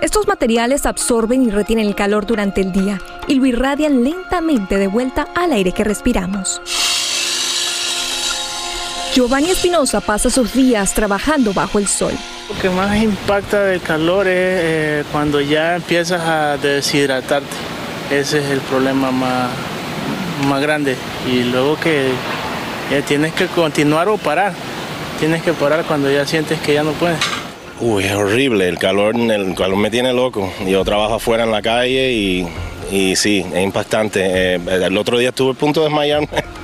Estos materiales absorben y retienen el calor durante el día y lo irradian lentamente de vuelta al aire que respiramos. Giovanni Espinosa pasa sus días trabajando bajo el sol. Lo que más impacta del calor es eh, cuando ya empiezas a deshidratarte. Ese es el problema más, más grande. Y luego que tienes que continuar o parar. Tienes que parar cuando ya sientes que ya no puedes. Uy, es horrible. El calor, el calor me tiene loco. Yo trabajo afuera en la calle y, y sí, es impactante. Eh, el otro día estuve a punto de desmayarme.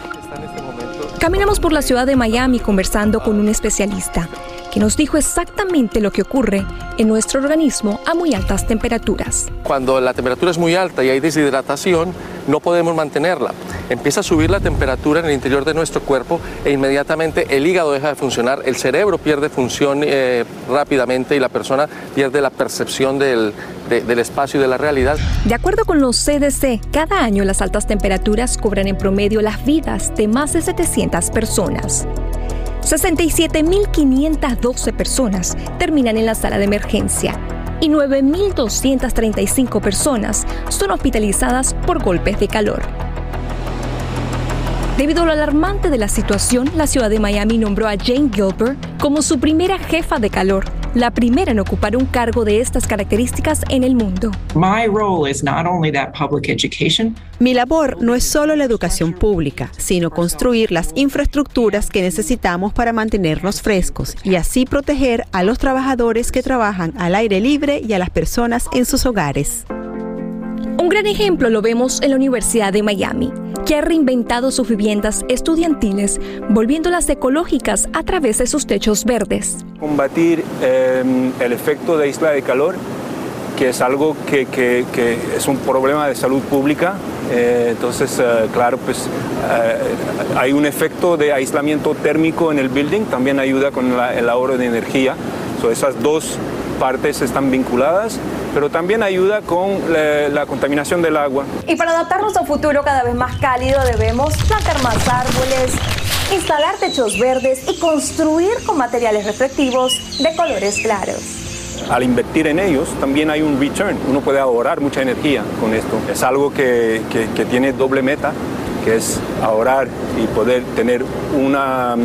Caminamos por la ciudad de Miami conversando con un especialista que nos dijo exactamente lo que ocurre en nuestro organismo a muy altas temperaturas. Cuando la temperatura es muy alta y hay deshidratación, no podemos mantenerla. Empieza a subir la temperatura en el interior de nuestro cuerpo e inmediatamente el hígado deja de funcionar, el cerebro pierde función eh, rápidamente y la persona pierde la percepción del, del espacio y de la realidad. De acuerdo con los CDC, cada año las altas temperaturas cobran en promedio las vidas de más de 700 personas. 67.512 personas terminan en la sala de emergencia y 9.235 personas son hospitalizadas por golpes de calor. Debido a lo alarmante de la situación, la ciudad de Miami nombró a Jane Gilbert como su primera jefa de calor, la primera en ocupar un cargo de estas características en el mundo. Mi labor no es solo la educación pública, sino construir las infraestructuras que necesitamos para mantenernos frescos y así proteger a los trabajadores que trabajan al aire libre y a las personas en sus hogares. Un gran ejemplo lo vemos en la Universidad de Miami, que ha reinventado sus viviendas estudiantiles, volviéndolas ecológicas a través de sus techos verdes. Combatir em, el efecto de isla de calor, que es algo que, es un problema de salud pública. Eh, entonces, eh, claro, pues eh, hay un efecto de aislamiento térmico en el building, también ayuda con el ahorro de energía. So, esas dos partes están vinculadas pero también ayuda con la, contaminación del agua. Y para adaptarnos a un futuro cada vez más cálido debemos plantar más árboles, instalar techos verdes y construir con materiales reflectivos de colores claros al invertir en ellos también hay un return. Uno puede ahorrar mucha energía con esto. Es algo que, que tiene doble meta, que es ahorrar y poder tener una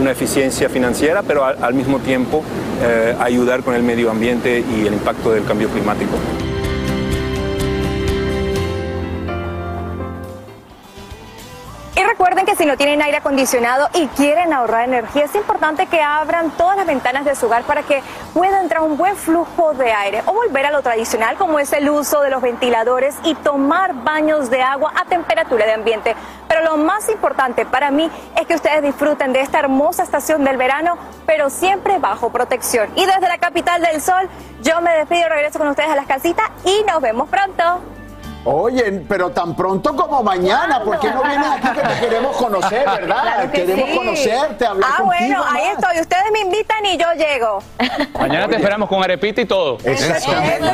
una eficiencia financiera, pero al, mismo tiempo eh, ayudar con el medio ambiente y el impacto del cambio climático. Y recuerden que si no tienen aire acondicionado y quieren ahorrar energía, es importante que abran todas las ventanas de su hogar para que pueda entrar un buen flujo de aire o volver a lo tradicional como es el uso de los ventiladores y tomar baños de agua a temperatura de ambiente. Pero lo más importante para mí es que ustedes disfruten de esta hermosa estación del verano, pero siempre bajo protección. Y desde la capital del sol, yo me despido, regreso con ustedes a las casitas y nos vemos pronto. Oye, pero tan pronto como mañana, ¿por qué no vienes aquí que te queremos conocer, verdad? queremos conocerte, hablar Ah, bueno, ahí estoy. Ustedes me invitan y yo llego. Mañana te esperamos con arepita y todo. Exactamente.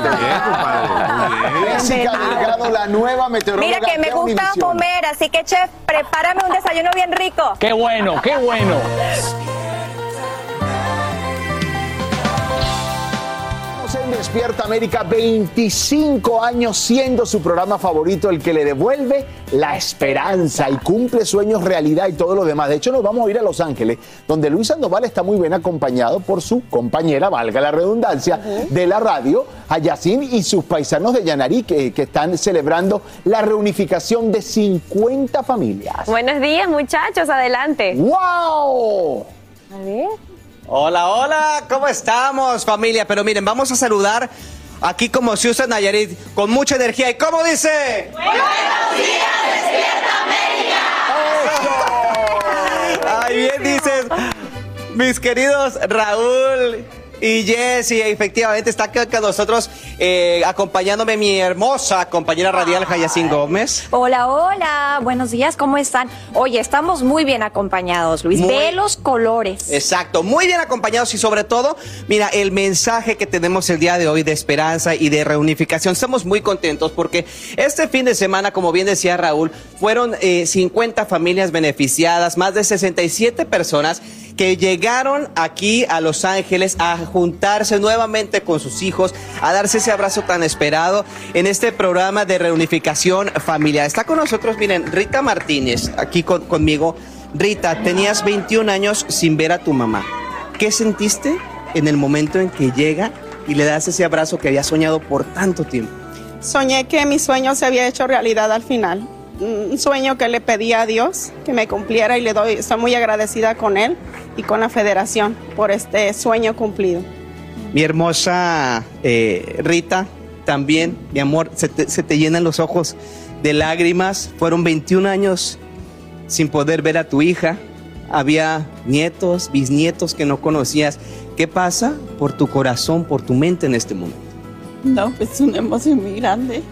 Jessica Delgado, la nueva meteoróloga. Mira que me gusta comer, así que chef, prepárame un desayuno bien rico. Qué bueno, qué bueno. Despierta América, 25 años siendo su programa favorito, el que le devuelve la esperanza y cumple sueños, realidad y todo lo demás. De hecho, nos vamos a ir a Los Ángeles, donde Luis Sandoval está muy bien acompañado por su compañera, valga la redundancia, de la radio, Ayacín y sus paisanos de Yanarí, que, que están celebrando la reunificación de 50 familias. Buenos días, muchachos, adelante. ¡Wow! A ver. Hola, hola, ¿cómo estamos familia? Pero miren, vamos a saludar aquí como Susan Nayarit con mucha energía. ¿Y cómo dice? ¡Buenos días, despierta América! Ay, bien dices, mis queridos Raúl y Jessy, efectivamente está acá con nosotros eh, acompañándome mi hermosa compañera radial Hayacín Gómez. Hola, hola, buenos días, ¿cómo están? Oye, estamos muy bien acompañados, Luis. Muy- Ve los colores. Exacto, muy bien acompañados y sobre todo, mira, el mensaje que tenemos el día de hoy de esperanza y de reunificación. Estamos muy contentos porque este fin de semana, como bien decía Raúl, fueron eh, 50 familias beneficiadas, más de 67 personas que llegaron aquí a Los Ángeles a juntarse nuevamente con sus hijos, a darse ese abrazo tan esperado en este programa de reunificación familiar. Está con nosotros, miren, Rita Martínez, aquí con- conmigo. Rita, tenías 21 años sin ver a tu mamá. ¿Qué sentiste en el momento en que llega y le das ese abrazo que había soñado por tanto tiempo? Soñé que mi sueño se había hecho realidad al final. Un sueño que le pedía a Dios que me cumpliera y le doy, estoy muy agradecida con él y con la federación por este sueño cumplido. Mi hermosa eh, Rita, también, mi amor, se te, se te llenan los ojos de lágrimas. Fueron 21 años sin poder ver a tu hija. Había nietos, bisnietos que no conocías. ¿Qué pasa por tu corazón, por tu mente en este momento? No, pues es una emoción muy grande.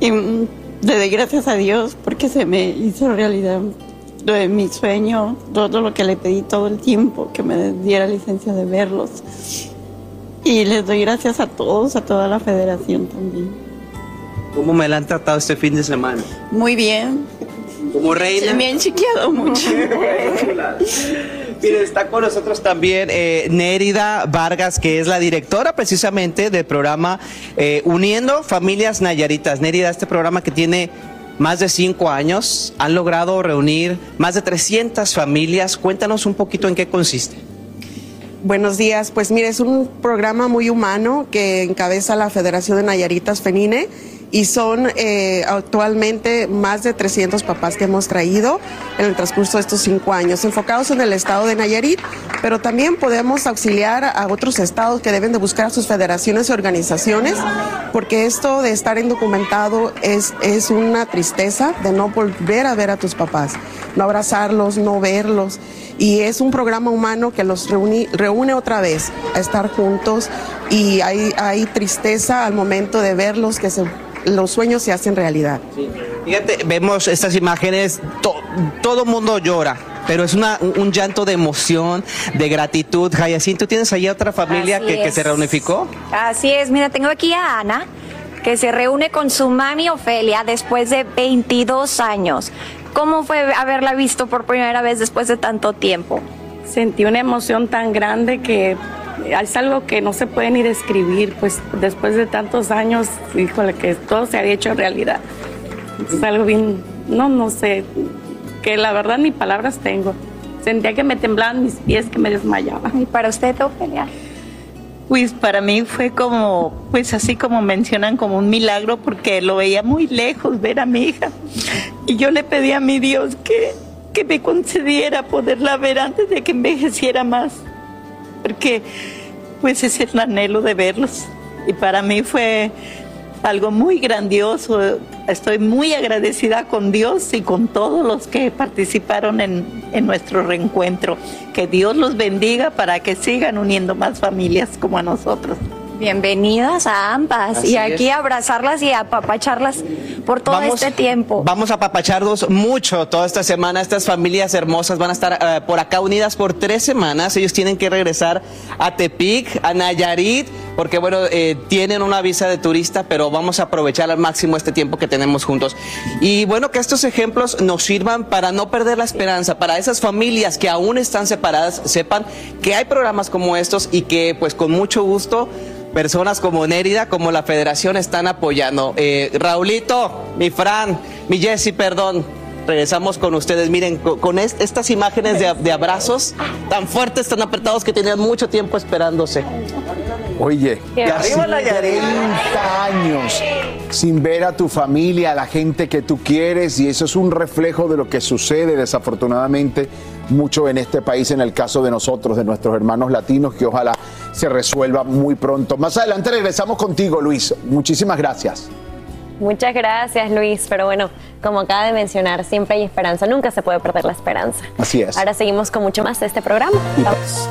Y mm, le doy gracias a Dios porque se me hizo realidad de mi sueño, todo lo que le pedí todo el tiempo, que me diera licencia de verlos. Y les doy gracias a todos, a toda la federación también. ¿Cómo me la han tratado este fin de semana? Muy bien. Como reina. Me han chiqueado mucho. Mire, está con nosotros también eh, Nérida Vargas, que es la directora precisamente del programa eh, Uniendo Familias Nayaritas. Nérida, este programa que tiene más de cinco años, han logrado reunir más de 300 familias. Cuéntanos un poquito en qué consiste. Buenos días, pues mire, es un programa muy humano que encabeza la Federación de Nayaritas Fenine y son eh, actualmente más de 300 papás que hemos traído en el transcurso de estos cinco años, enfocados en el estado de Nayarit, pero también podemos auxiliar a otros estados que deben de buscar a sus federaciones y organizaciones, porque esto de estar indocumentado es, es una tristeza de no volver a ver a tus papás, no abrazarlos, no verlos. Y es un programa humano que los reúne, reúne otra vez a estar juntos y hay, hay tristeza al momento de verlos que se, los sueños se hacen realidad. Fíjate, vemos estas imágenes, to- todo mundo llora. Pero es una, un, un llanto de emoción, de gratitud. Hayacín, ¿tú tienes ahí otra familia que, que se reunificó? Así es, mira, tengo aquí a Ana, que se reúne con su mami Ofelia después de 22 años. ¿Cómo fue haberla visto por primera vez después de tanto tiempo? Sentí una emoción tan grande que es algo que no se puede ni describir, pues después de tantos años, híjole, que todo se había hecho realidad. Es algo bien, no, no sé, que la verdad ni palabras tengo. Sentía que me temblaban mis pies, que me desmayaba. ¿Y para usted, Ofelia? Pues para mí fue como, pues así como mencionan, como un milagro porque lo veía muy lejos ver a mi hija. Y yo le pedí a mi Dios que, que me concediera poderla ver antes de que envejeciera más. Porque pues es el anhelo de verlos. Y para mí fue algo muy grandioso. Estoy muy agradecida con Dios y con todos los que participaron en, en nuestro reencuentro. Que Dios los bendiga para que sigan uniendo más familias como a nosotros. Bienvenidas a ambas Así y aquí es. abrazarlas y apapacharlas por todo este tiempo. Vamos a papacharlos mucho toda esta semana. Estas familias hermosas van a estar eh, por acá unidas por tres semanas. Ellos tienen que regresar a Tepic, a Nayarit, porque bueno, eh, tienen una visa de turista, pero vamos a aprovechar al máximo este tiempo que tenemos juntos. Y bueno, que estos ejemplos nos sirvan para no perder la esperanza, para esas familias que aún están separadas, sepan que hay programas como estos y que pues con mucho gusto personas como Nérida, como la federación están apoyando. Eh, Raulito, mi Fran, mi Jessy, perdón. Regresamos con ustedes. Miren, co- con, est- estas imágenes de, de abrazos tan fuertes, tan apretados que tenían mucho tiempo esperándose. Oye, casi arriba Nayarit. 30 años sin ver a tu familia, a la gente que tú quieres, y eso es un reflejo de lo que sucede desafortunadamente mucho en este país, en el caso de nosotros, de nuestros hermanos latinos, que ojalá se resuelva muy pronto. Más adelante regresamos contigo, Luis. Muchísimas gracias. Muchas gracias, Luis. Pero bueno, como acaba de mencionar, siempre hay esperanza. Nunca se puede perder la esperanza. Así es. Ahora seguimos con mucho más de este programa. Vamos.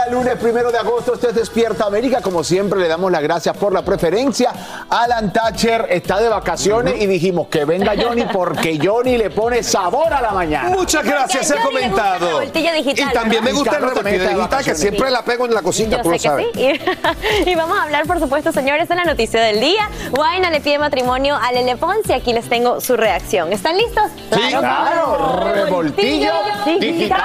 Mañana, lunes primero de agosto, usted es Despierta América. Como siempre, le damos las gracias por la preferencia. Alan Thatcher está de vacaciones y dijimos que venga Johnny porque Johnny le pone sabor a la mañana. Muchas gracias, he comentado. revoltilla digital, Y también me gusta el Carlos está de digital, que siempre la pego en la cocina, Yo tú lo que sabes. sí. Y, y vamos a hablar, por supuesto, señores, de la noticia del día. Guaina le pide matrimonio a Lele Pons y aquí les tengo su reacción. ¿Están listos? Sí, claro, revoltillo digital.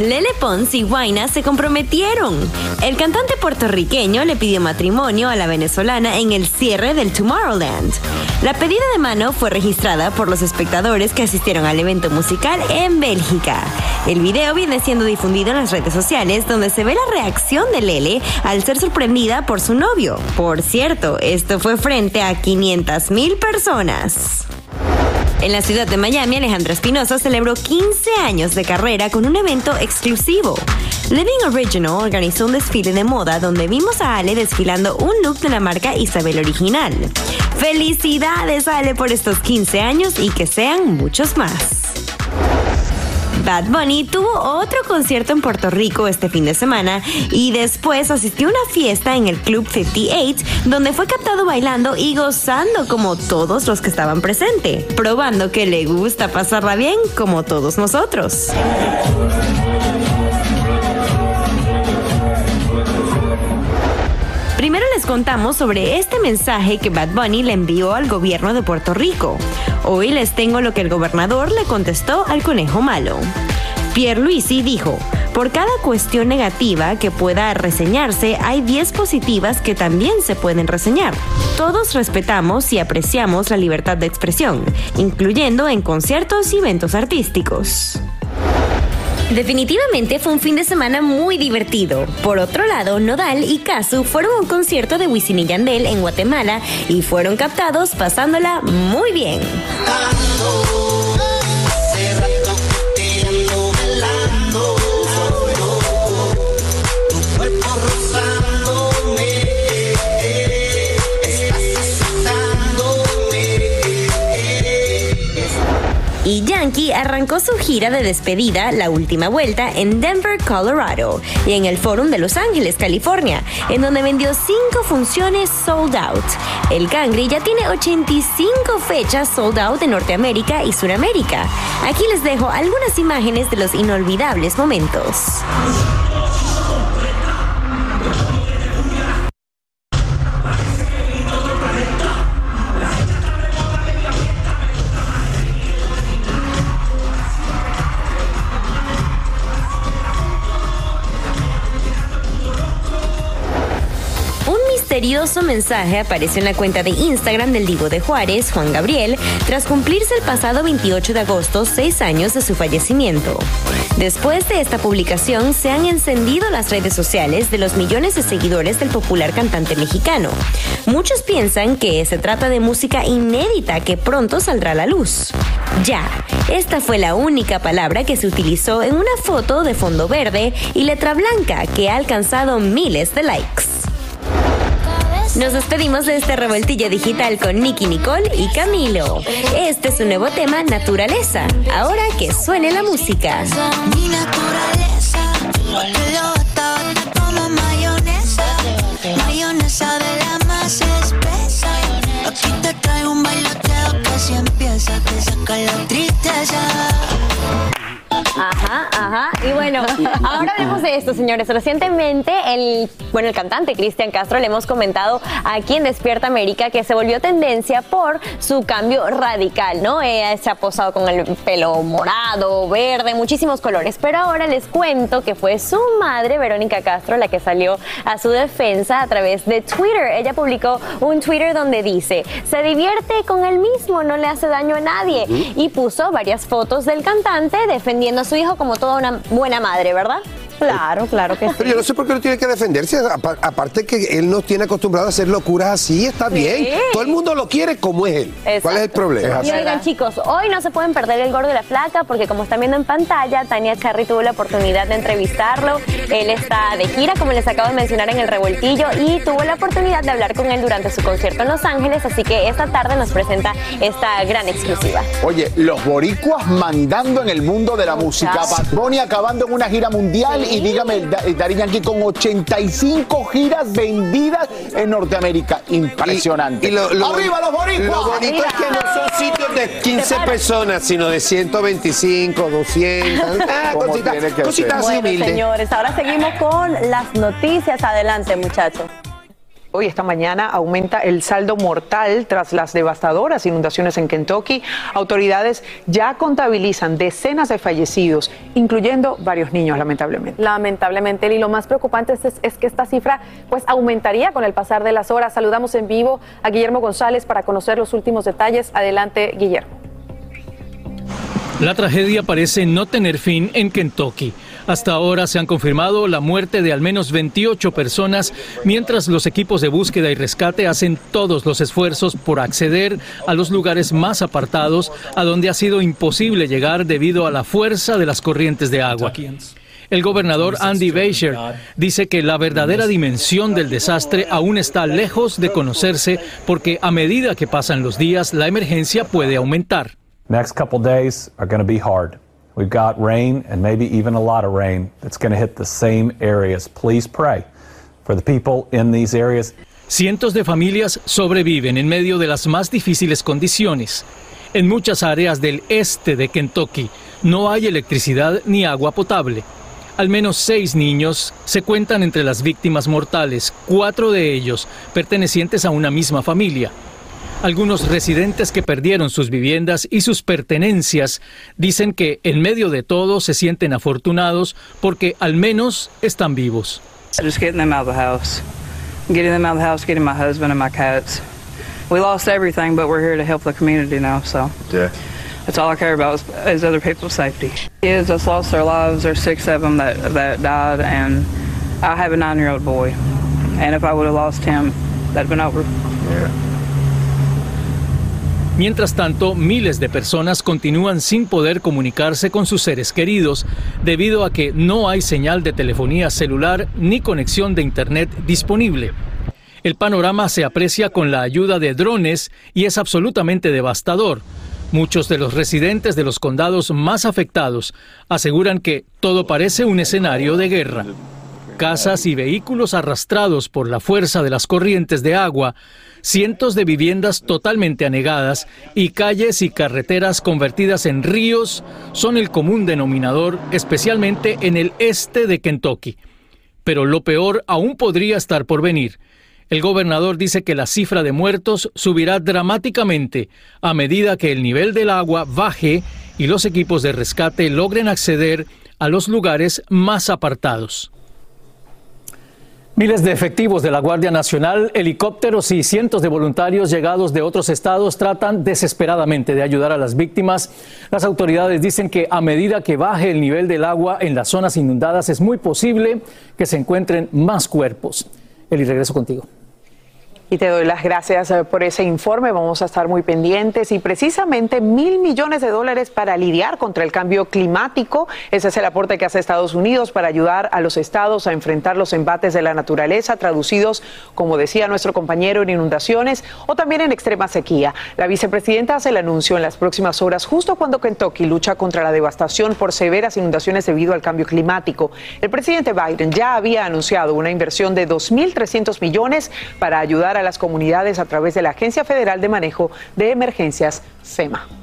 Lele Pons y Guaina se comprometieron. El cantante puertorriqueño le pidió matrimonio a la venezolana en el cierre del Tomorrowland. La pedida de mano fue registrada por los espectadores que asistieron al evento musical en Bélgica. El video viene siendo difundido en las redes sociales donde se ve la reacción de Lele al ser sorprendida por su novio. Por cierto, esto fue frente a 500 mil personas. En la ciudad de Miami, Alejandra Espinosa celebró 15 años de carrera con un evento exclusivo. Living Original organizó un desfile de moda donde vimos a Ale desfilando un look de la marca Isabel Original. Felicidades Ale por estos 15 años y que sean muchos más. Bad Bunny tuvo otro concierto en Puerto Rico este fin de semana y después asistió a una fiesta en el Club 58 donde fue captado bailando y gozando como todos los que estaban presentes, probando que le gusta pasarla bien como todos nosotros. Primero les contamos sobre este mensaje que Bad Bunny le envió al gobierno de Puerto Rico. Hoy les tengo lo que el gobernador le contestó al conejo malo. Pierluisi dijo, por cada cuestión negativa que pueda reseñarse, hay 10 positivas que también se pueden reseñar. Todos respetamos y apreciamos la libertad de expresión, incluyendo en conciertos y eventos artísticos. Definitivamente fue un fin de semana muy divertido. Por otro lado, Nodal y Kazu fueron a un concierto de Wisin y Yandel en Guatemala y fueron captados pasándola muy bien. Y Yankee arrancó su gira de despedida, la última vuelta, en Denver, Colorado, y en el Forum de Los Ángeles, California, en donde vendió cinco funciones sold out. El Cangri ya tiene 85 fechas sold out en Norteamérica y Sudamérica. Aquí les dejo algunas imágenes de los inolvidables momentos. Misterioso mensaje apareció en la cuenta de Instagram del Divo de Juárez, Juan Gabriel, tras cumplirse el pasado 28 de agosto seis años de su fallecimiento. Después de esta publicación, se han encendido las redes sociales de los millones de seguidores del popular cantante mexicano. Muchos piensan que se trata de música inédita que pronto saldrá a la luz. Ya, esta fue la única palabra que se utilizó en una foto de fondo verde y letra blanca que ha alcanzado miles de likes. Nos despedimos de este revoltillo digital con Nicky Nicole y Camilo. Este es su nuevo tema, Naturaleza. Ahora que suene la música. Mi naturaleza, porque lo bata como mayonesa. Mayonesa de la más espesa. Aquí te traigo un bailoteo que si empieza te saca la tristeza. Ajá, ajá. Y bueno, ahora hablemos de esto, señores. Recientemente, el, bueno, el cantante Cristian Castro le hemos comentado aquí en Despierta América que se volvió tendencia por su cambio radical, ¿no? Eh, se ha posado con el pelo morado, verde, muchísimos colores. Pero ahora les cuento que fue su madre, Verónica Castro, la que salió a su defensa a través de Twitter. Ella publicó un Twitter donde dice, se divierte con él mismo, no le hace daño a nadie. Y puso varias fotos del cantante defendiendo a su hijo como toda una buena madre, ¿verdad? Claro, claro que sí. Pero yo no sé por qué no tiene que defenderse. Apa- Aparte que él no tiene acostumbrado a hacer locuras así, está bien. Todo el mundo lo quiere como es él. ¿Cuál es el problema? Y oigan chicos, hoy no se pueden perder el gordo y la flaca porque como están viendo en pantalla, Tania Charry tuvo la oportunidad de entrevistarlo. Él está de gira, como les acabo de mencionar en el revoltillo, y tuvo la oportunidad de hablar con él durante su concierto en Los Ángeles, así que esta tarde nos presenta esta gran exclusiva. Oye, los boricuas mandando en el mundo de la música. Bad Bunny acabando en una gira mundial y dígame, Da- Daddy Yankee con 85 giras vendidas en Norteamérica. Impresionante. Y lo- lo- ¡Arriba los boricuas! Lo bonito es que no son sitios de 15 personas, sino de 125, 200. Ah, cositas, así Bueno, humildes. señores, ahora seguimos con las noticias. Adelante, muchachos. Hoy, esta mañana, aumenta el saldo mortal tras las devastadoras inundaciones en Kentucky. Autoridades ya contabilizan decenas de fallecidos, incluyendo varios niños, lamentablemente. Lamentablemente, y lo más preocupante es, es que esta cifra pues aumentaría con el pasar de las horas. Saludamos en vivo a Guillermo González para conocer los últimos detalles. Adelante, Guillermo. La tragedia parece no tener fin en Kentucky. Hasta ahora se han confirmado la muerte de al menos 28 personas, mientras los equipos de búsqueda y rescate hacen todos los esfuerzos por acceder a los lugares más apartados, a donde ha sido imposible llegar debido a la fuerza de las corrientes de agua. El gobernador Andy Beshear dice que la verdadera dimensión del desastre aún está lejos de conocerse porque a medida que pasan los días la emergencia puede aumentar. Next couple days are going to be hard. We've got rain and maybe even a lot of rain that's going to hit the same areas. Please pray for the people in these areas. Cientos de familias sobreviven en medio de las más difíciles condiciones. En muchas áreas del este de Kentucky no hay electricidad ni agua potable. Al menos seis niños se cuentan entre las víctimas mortales, cuatro de ellos pertenecientes a una misma familia. Algunos residentes que perdieron sus viviendas y sus pertenencias dicen que en medio de todo se sienten afortunados porque al menos están vivos. Just getting them out of the house. Getting them out of the house, getting my husband and my cats. We lost everything, but we're here to help the community now, so. Yeah. That's all I care about is, is other people's safety. Kids just lost their lives. There's six of them that, that died, and I have a nine-year-old boy. And if I would have lost him, that'd been over. Mientras tanto, miles de personas continúan sin poder comunicarse con sus seres queridos debido a que no hay señal de telefonía celular ni conexión de Internet disponible. El panorama se aprecia con la ayuda de drones y es absolutamente devastador. Muchos de los residentes de los condados más afectados aseguran que todo parece un escenario de guerra. Casas y vehículos arrastrados por la fuerza de las corrientes de agua, cientos de viviendas totalmente anegadas y calles y carreteras convertidas en ríos son el común denominador, especialmente en el este de Kentucky. Pero lo peor aún podría estar por venir. El gobernador dice que la cifra de muertos subirá dramáticamente a medida que el nivel del agua baje y los equipos de rescate logren acceder a los lugares más apartados. Miles de efectivos de la Guardia Nacional, helicópteros y cientos de voluntarios llegados de otros estados tratan desesperadamente de ayudar a las víctimas. Las autoridades dicen que a medida que baje el nivel del agua en las zonas inundadas es muy posible que se encuentren más cuerpos. Eli, regreso contigo. Y te doy las gracias eh, por ese informe. Vamos a estar muy pendientes y precisamente mil millones de dólares para lidiar contra el cambio climático. Ese es el aporte que hace Estados Unidos para ayudar a los estados a enfrentar los embates de la naturaleza, traducidos, como decía nuestro compañero, en inundaciones o también en extrema sequía. La vicepresidenta hace el anuncio en las próximas horas, justo cuando Kentucky lucha contra la devastación por severas inundaciones debido al cambio climático. El presidente Biden ya había anunciado una inversión de 2.300 millones para ayudar a las comunidades a través de la Agencia Federal de Manejo de Emergencias, FEMA.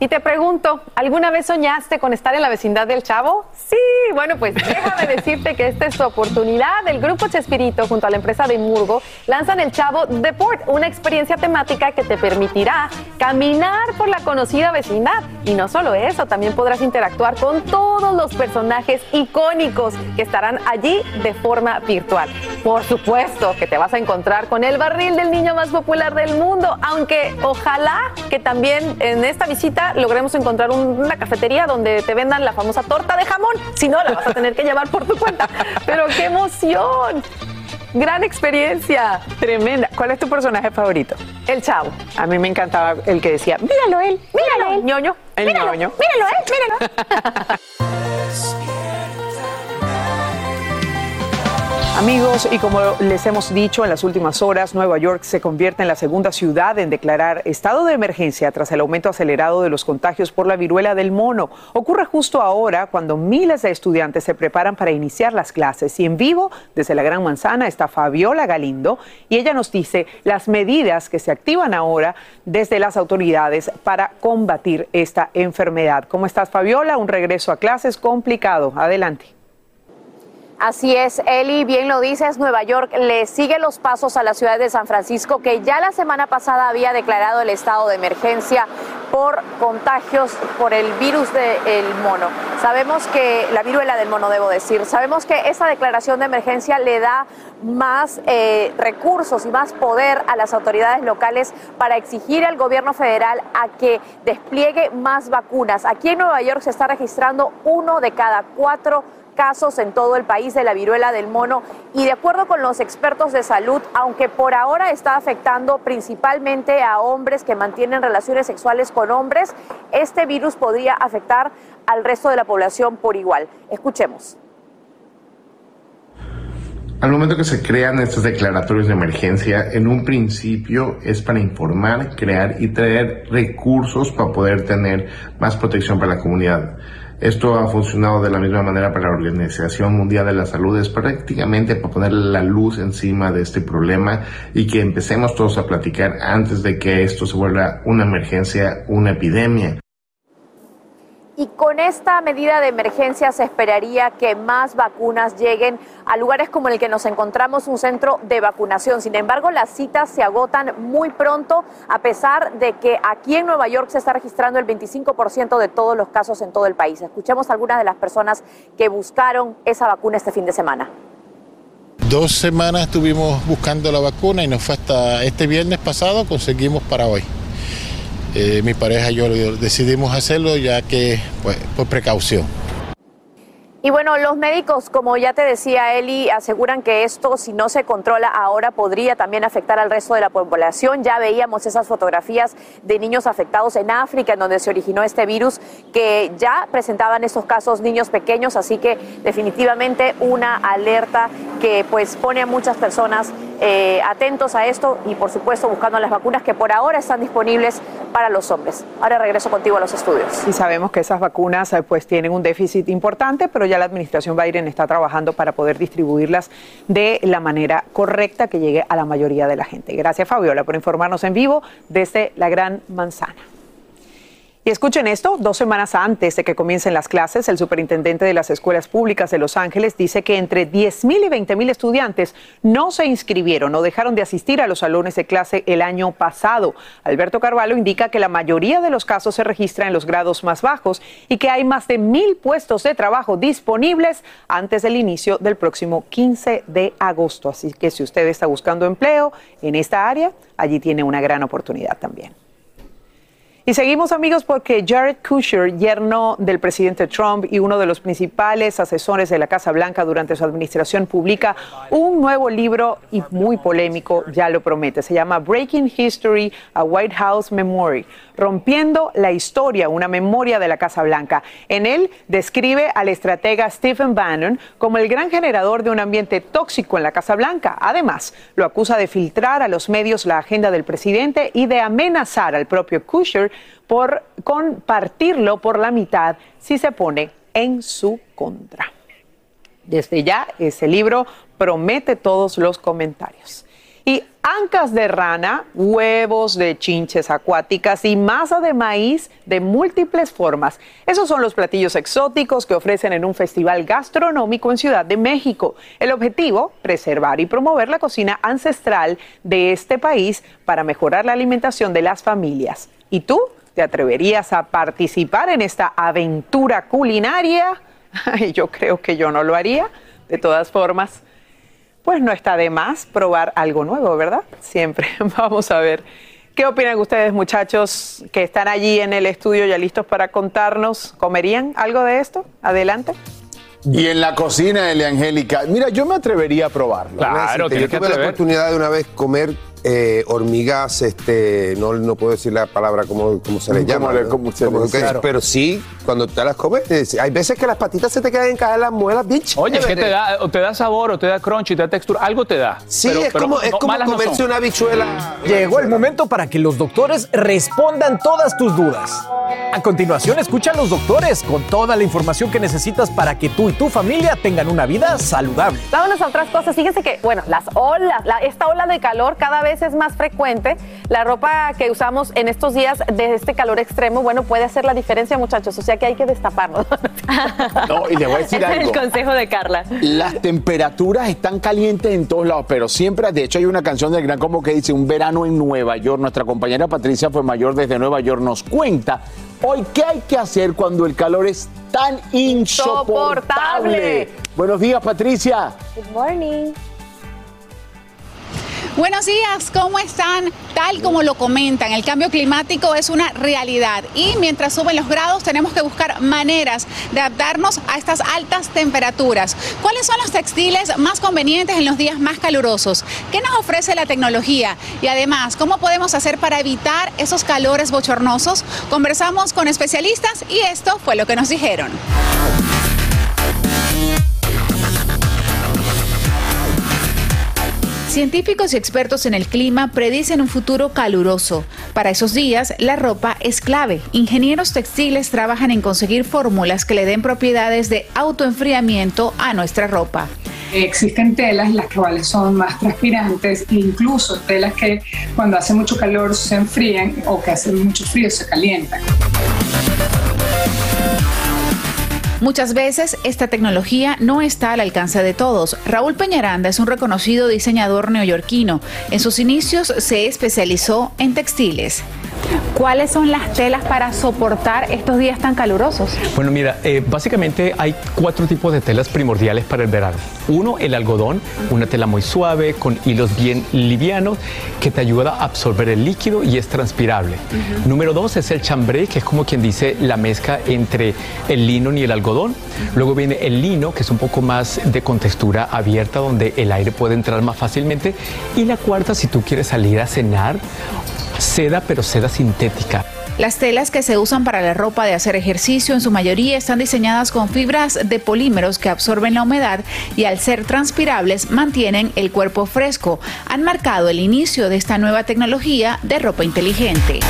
Y te pregunto, ¿alguna vez soñaste con estar en la vecindad del Chavo? Sí, bueno, pues déjame decirte que esta es tu oportunidad. El Grupo Chespirito junto a la empresa de Murgo lanzan el Chavo Deport, una experiencia temática que te permitirá caminar por la conocida vecindad. Y no solo eso, también podrás interactuar con todos los personajes icónicos que estarán allí de forma virtual. Por supuesto que te vas a encontrar con el barril del niño más popular del mundo, aunque ojalá que también en esta visita logremos encontrar un- una cafetería donde te vendan la famosa torta de jamón. Si no, la vas a tener que llevar por tu cuenta. Pero qué emoción. Gran experiencia. Tremenda. ¿Cuál es tu personaje favorito? El chavo. A mí me encantaba el que decía, míralo él, Míralo, él. ñoño. el Míralo, ñoño. Míralo, eh, míralo. Amigos, y como les hemos dicho en las últimas horas, Nueva York se convierte en la segunda ciudad en declarar estado de emergencia tras el aumento acelerado de los contagios por la viruela del mono. Ocurre justo ahora cuando miles de estudiantes se preparan para iniciar las clases. Y en vivo, desde la Gran Manzana, está Fabiola Galindo y ella nos dice las medidas que se activan ahora desde las autoridades para combatir esta enfermedad. ¿Cómo estás, Fabiola? Un regreso a clases complicado. Adelante. Así es, Eli, bien lo dices, Nueva York le sigue los pasos a la ciudad de San Francisco, que ya la semana pasada había declarado el estado de emergencia por contagios por el virus del mono. Sabemos que, la viruela del mono debo decir, sabemos que esta declaración de emergencia le da más eh, recursos y más poder a las autoridades locales para exigir al gobierno federal a que despliegue más vacunas. Aquí en Nueva York se está registrando uno de cada cuatro casos en todo el país de la viruela del mono y de acuerdo con los expertos de salud, aunque por ahora está afectando principalmente a hombres que mantienen relaciones sexuales con hombres, este virus podría afectar al resto de la población por igual. Escuchemos. Al momento que se crean estos declaratorios de emergencia, en un principio es para informar, crear y traer recursos para poder tener más protección para la comunidad. Esto ha funcionado de la misma manera para la Organización Mundial de la Salud, es prácticamente para poner la luz encima de este problema y que empecemos todos a platicar antes de que esto se vuelva una emergencia, una epidemia. Y con esta medida de emergencia se esperaría que más vacunas lleguen a lugares como el que nos encontramos, un centro de vacunación. Sin embargo, las citas se agotan muy pronto, a pesar de que aquí en Nueva York se está registrando el 25% de todos los casos en todo el país. Escuchemos a algunas de las personas que buscaron esa vacuna este fin de semana. Dos semanas estuvimos buscando la vacuna y nos fue hasta este viernes pasado, conseguimos para hoy. Eh, mi pareja y yo decidimos hacerlo ya que, pues, por precaución. Y bueno, los médicos, como ya te decía Eli, aseguran que esto, si no se controla ahora, podría también afectar al resto de la población. Ya veíamos esas fotografías de niños afectados en África, en donde se originó este virus, que ya presentaban estos casos niños pequeños, así que definitivamente una alerta que pues pone a muchas personas eh, atentos a esto y por supuesto buscando las vacunas que por ahora están disponibles para los hombres. Ahora regreso contigo a los estudios. Y sabemos que esas vacunas eh, pues tienen un déficit importante, pero ya la administración Biden está trabajando para poder distribuirlas de la manera correcta que llegue a la mayoría de la gente. Gracias Fabiola por informarnos en vivo desde la Gran Manzana. Y escuchen esto, dos semanas antes de que comiencen las clases, el superintendente de las escuelas públicas de Los Ángeles dice que entre 10.000 y 20.000 estudiantes no se inscribieron o dejaron de asistir a los salones de clase el año pasado. Alberto Carvalho indica que la mayoría de los casos se registran en los grados más bajos y que hay más de mil puestos de trabajo disponibles antes del inicio del próximo 15 de agosto. Así que si usted está buscando empleo en esta área, allí tiene una gran oportunidad también. Y seguimos amigos porque Jared Kushner, yerno del presidente Trump y uno de los principales asesores de la Casa Blanca durante su administración, publica un nuevo libro y muy polémico, ya lo promete. Se llama Breaking History, a White House Memory, rompiendo la historia, una memoria de la Casa Blanca. En él describe al estratega Stephen Bannon como el gran generador de un ambiente tóxico en la Casa Blanca. Además, lo acusa de filtrar a los medios la agenda del presidente y de amenazar al propio Kushner por compartirlo por la mitad si se pone en su contra. Desde ya, ese libro promete todos los comentarios. Y ancas de rana, huevos de chinches acuáticas y masa de maíz de múltiples formas. Esos son los platillos exóticos que ofrecen en un festival gastronómico en Ciudad de México. El objetivo, preservar y promover la cocina ancestral de este país para mejorar la alimentación de las familias. ¿Y tú te atreverías a participar en esta aventura culinaria? yo creo que yo no lo haría. De todas formas, pues no está de más probar algo nuevo, ¿verdad? Siempre. Vamos a ver. ¿Qué opinan ustedes, muchachos, que están allí en el estudio ya listos para contarnos? ¿Comerían algo de esto? Adelante. Y en la cocina, Elia Angélica, mira, yo me atrevería a probarlo. Claro, que yo tuve la oportunidad de una vez comer eh, hormigas, este, no, no puedo decir la palabra como, como se le llama. le- ¿no? como se Como le- que- claro. Pero sí, cuando te las comes, hay veces que las patitas se te quedan encajadas en las muelas, bitch. Oye, es que te da, o te da sabor, o te da crunch, te da textura, algo te da. Sí, Pero- es pero como, es no, como no comerse una habichuela. Llegó el momento para que los doctores respondan todas tus dudas. A continuación, escucha a los doctores con toda la información que necesitas para que tú y tu familia tengan una vida saludable. Vámonos a otras cosas. Fíjense que, bueno, las olas, la- esta ola de calor cada vez es más frecuente. La ropa que usamos en estos días de este calor extremo, bueno, puede hacer la diferencia, muchachos. O sea que hay que destaparlo. No, y le voy a decir algo. el consejo de Carla. Las temperaturas están calientes en todos lados, pero siempre, de hecho, hay una canción del Gran Combo que dice Un verano en Nueva York. Nuestra compañera Patricia fue mayor desde Nueva York. Nos cuenta hoy qué hay que hacer cuando el calor es tan insoportable. Insoportable. Buenos días, Patricia. Good morning. Buenos días, ¿cómo están? Tal como lo comentan, el cambio climático es una realidad y mientras suben los grados tenemos que buscar maneras de adaptarnos a estas altas temperaturas. ¿Cuáles son los textiles más convenientes en los días más calurosos? ¿Qué nos ofrece la tecnología? Y además, ¿cómo podemos hacer para evitar esos calores bochornosos? Conversamos con especialistas y esto fue lo que nos dijeron. Científicos y expertos en el clima predicen un futuro caluroso. Para esos días, la ropa es clave. Ingenieros textiles trabajan en conseguir fórmulas que le den propiedades de autoenfriamiento a nuestra ropa. Existen telas las cuales son más transpirantes, e incluso telas que cuando hace mucho calor se enfrían o que hace mucho frío se calientan. Muchas veces esta tecnología no está al alcance de todos. Raúl Peñaranda es un reconocido diseñador neoyorquino. En sus inicios se especializó en textiles. ¿Cuáles son las telas para soportar estos días tan calurosos? Bueno, mira, eh, básicamente hay cuatro tipos de telas primordiales para el verano. Uno, el algodón, una tela muy suave, con hilos bien livianos, que te ayuda a absorber el líquido y es transpirable. Número dos es el chambré, que es como quien dice la mezcla entre el lino y el algodón. Luego viene el lino, que es un poco más de contextura abierta, donde el aire puede entrar más fácilmente. Y la cuarta, si tú quieres salir a cenar, seda, pero seda sintética. Las telas que se usan para la ropa de hacer ejercicio en su mayoría están diseñadas con fibras de polímeros que absorben la humedad y al ser transpirables mantienen el cuerpo fresco. Han marcado el inicio de esta nueva tecnología de ropa inteligente.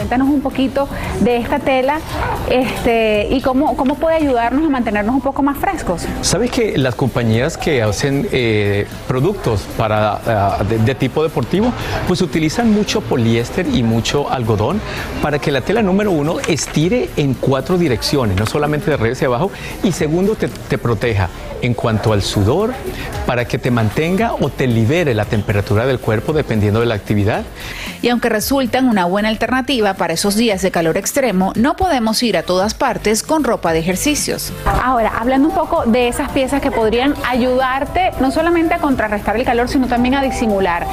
Cuéntanos un poquito de esta tela este, y cómo, cómo puede ayudarnos a mantenernos un poco más frescos. ¿Sabes que las compañías que hacen eh, productos para, ah, de, de tipo deportivo, pues utilizan mucho poliéster y mucho algodón para que la tela número uno estire en cuatro direcciones, no solamente de arriba hacia abajo, y segundo te, te proteja en cuanto al sudor, para que te mantenga o te libere la temperatura del cuerpo dependiendo de la actividad. Y aunque resultan una buena alternativa para esos días de calor extremo, no podemos ir a todas partes con ropa de ejercicios. Ahora, hablando un poco de esas piezas que podrían ayudarte no solamente a contrarrestar el calor, sino también a disimular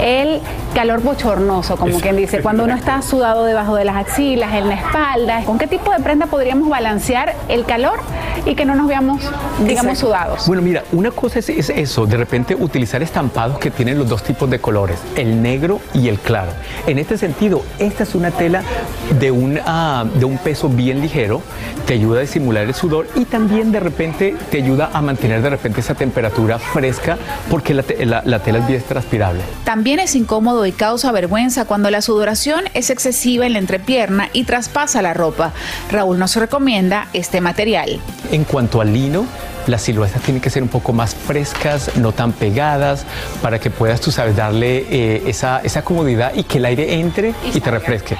el calor bochornoso, como quien dice, cuando uno está sudado debajo de las axilas, en la espalda. ¿Con qué tipo de prenda podríamos balancear el calor y que no nos veamos, digamos, sudados? Bueno, mira, una cosa es, es eso, de repente utilizar estampados que tienen los dos tipos de colores, el negro y el claro. En este sentido, esta es una tela de un, ah, de un peso bien ligero, te ayuda a disimular el sudor y también de repente te ayuda a mantener de repente esa temperatura fresca porque la, te- la- la tela es bien transpirable. También es incómodo y causa vergüenza cuando la sudoración es excesiva en la entrepierna y traspasa la ropa. Raúl nos recomienda este material. En cuanto al lino, las siluetas tienen que ser un poco más frescas, no tan pegadas, para que puedas, tú sabes, darle eh, esa, esa comodidad y que el aire entre y te refresque.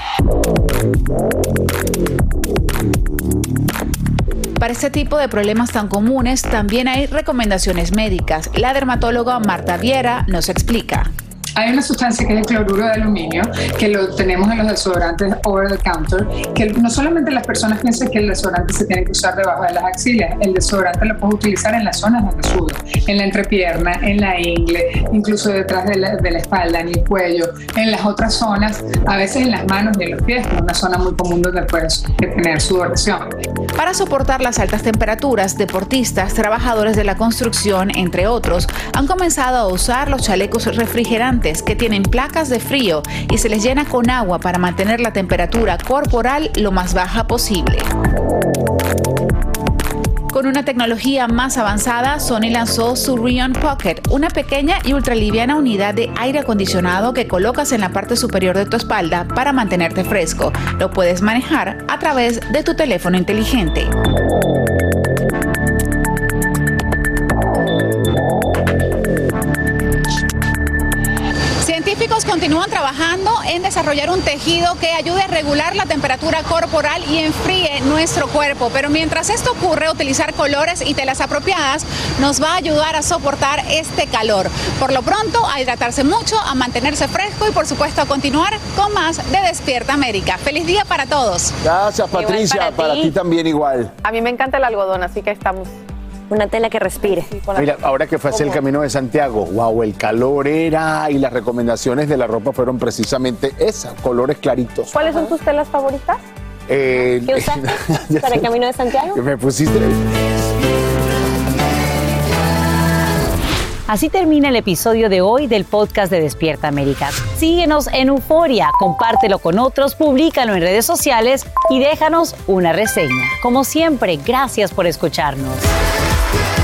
Para este tipo de problemas tan comunes también hay recomendaciones médicas. La dermatóloga Marta Viera nos explica. Hay una sustancia que es el cloruro de aluminio, que lo tenemos en los desodorantes over the counter, que no solamente las personas piensan que el desodorante se tiene que usar debajo de las axilas, el desodorante lo puedes utilizar en las zonas donde sudo, en la entrepierna, en la ingle, incluso detrás de la, de la espalda, en el cuello, en las otras zonas, a veces en las manos y en los pies, que es una zona muy común donde puedes tener sudoración. Para soportar las altas temperaturas, deportistas, trabajadores de la construcción, entre otros, han comenzado a usar los chalecos refrigerantes que tienen placas de frío y se les llena con agua para mantener la temperatura corporal lo más baja posible. Con una tecnología más avanzada, Sony lanzó su Rion Pocket, una pequeña y ultraliviana unidad de aire acondicionado que colocas en la parte superior de tu espalda para mantenerte fresco. Lo puedes manejar a través de tu teléfono inteligente. Continúan trabajando en desarrollar un tejido que ayude a regular la temperatura corporal y enfríe nuestro cuerpo. Pero mientras esto ocurre, utilizar colores y telas apropiadas nos va a ayudar a soportar este calor. Por lo pronto, a hidratarse mucho, a mantenerse fresco y por supuesto a continuar con más de Despierta América. Feliz día para todos. Gracias, Patricia. para Para, ti. ti también igual. A mí me encanta el algodón, así que estamos. Una tela que respire. Mira, ahora que fue hacia el Camino de Santiago, wow, el calor era y las recomendaciones de la ropa fueron precisamente esas, colores claritos. ¿Cuáles son tus telas favoritas? Eh, ¿Qué usaste para el Camino de Santiago? que me pusiste. Así termina el episodio de hoy del podcast de Despierta América. Síguenos en Euforia, compártelo con otros, públicalo en redes sociales y déjanos una reseña. Como siempre, gracias por escucharnos. Thank you.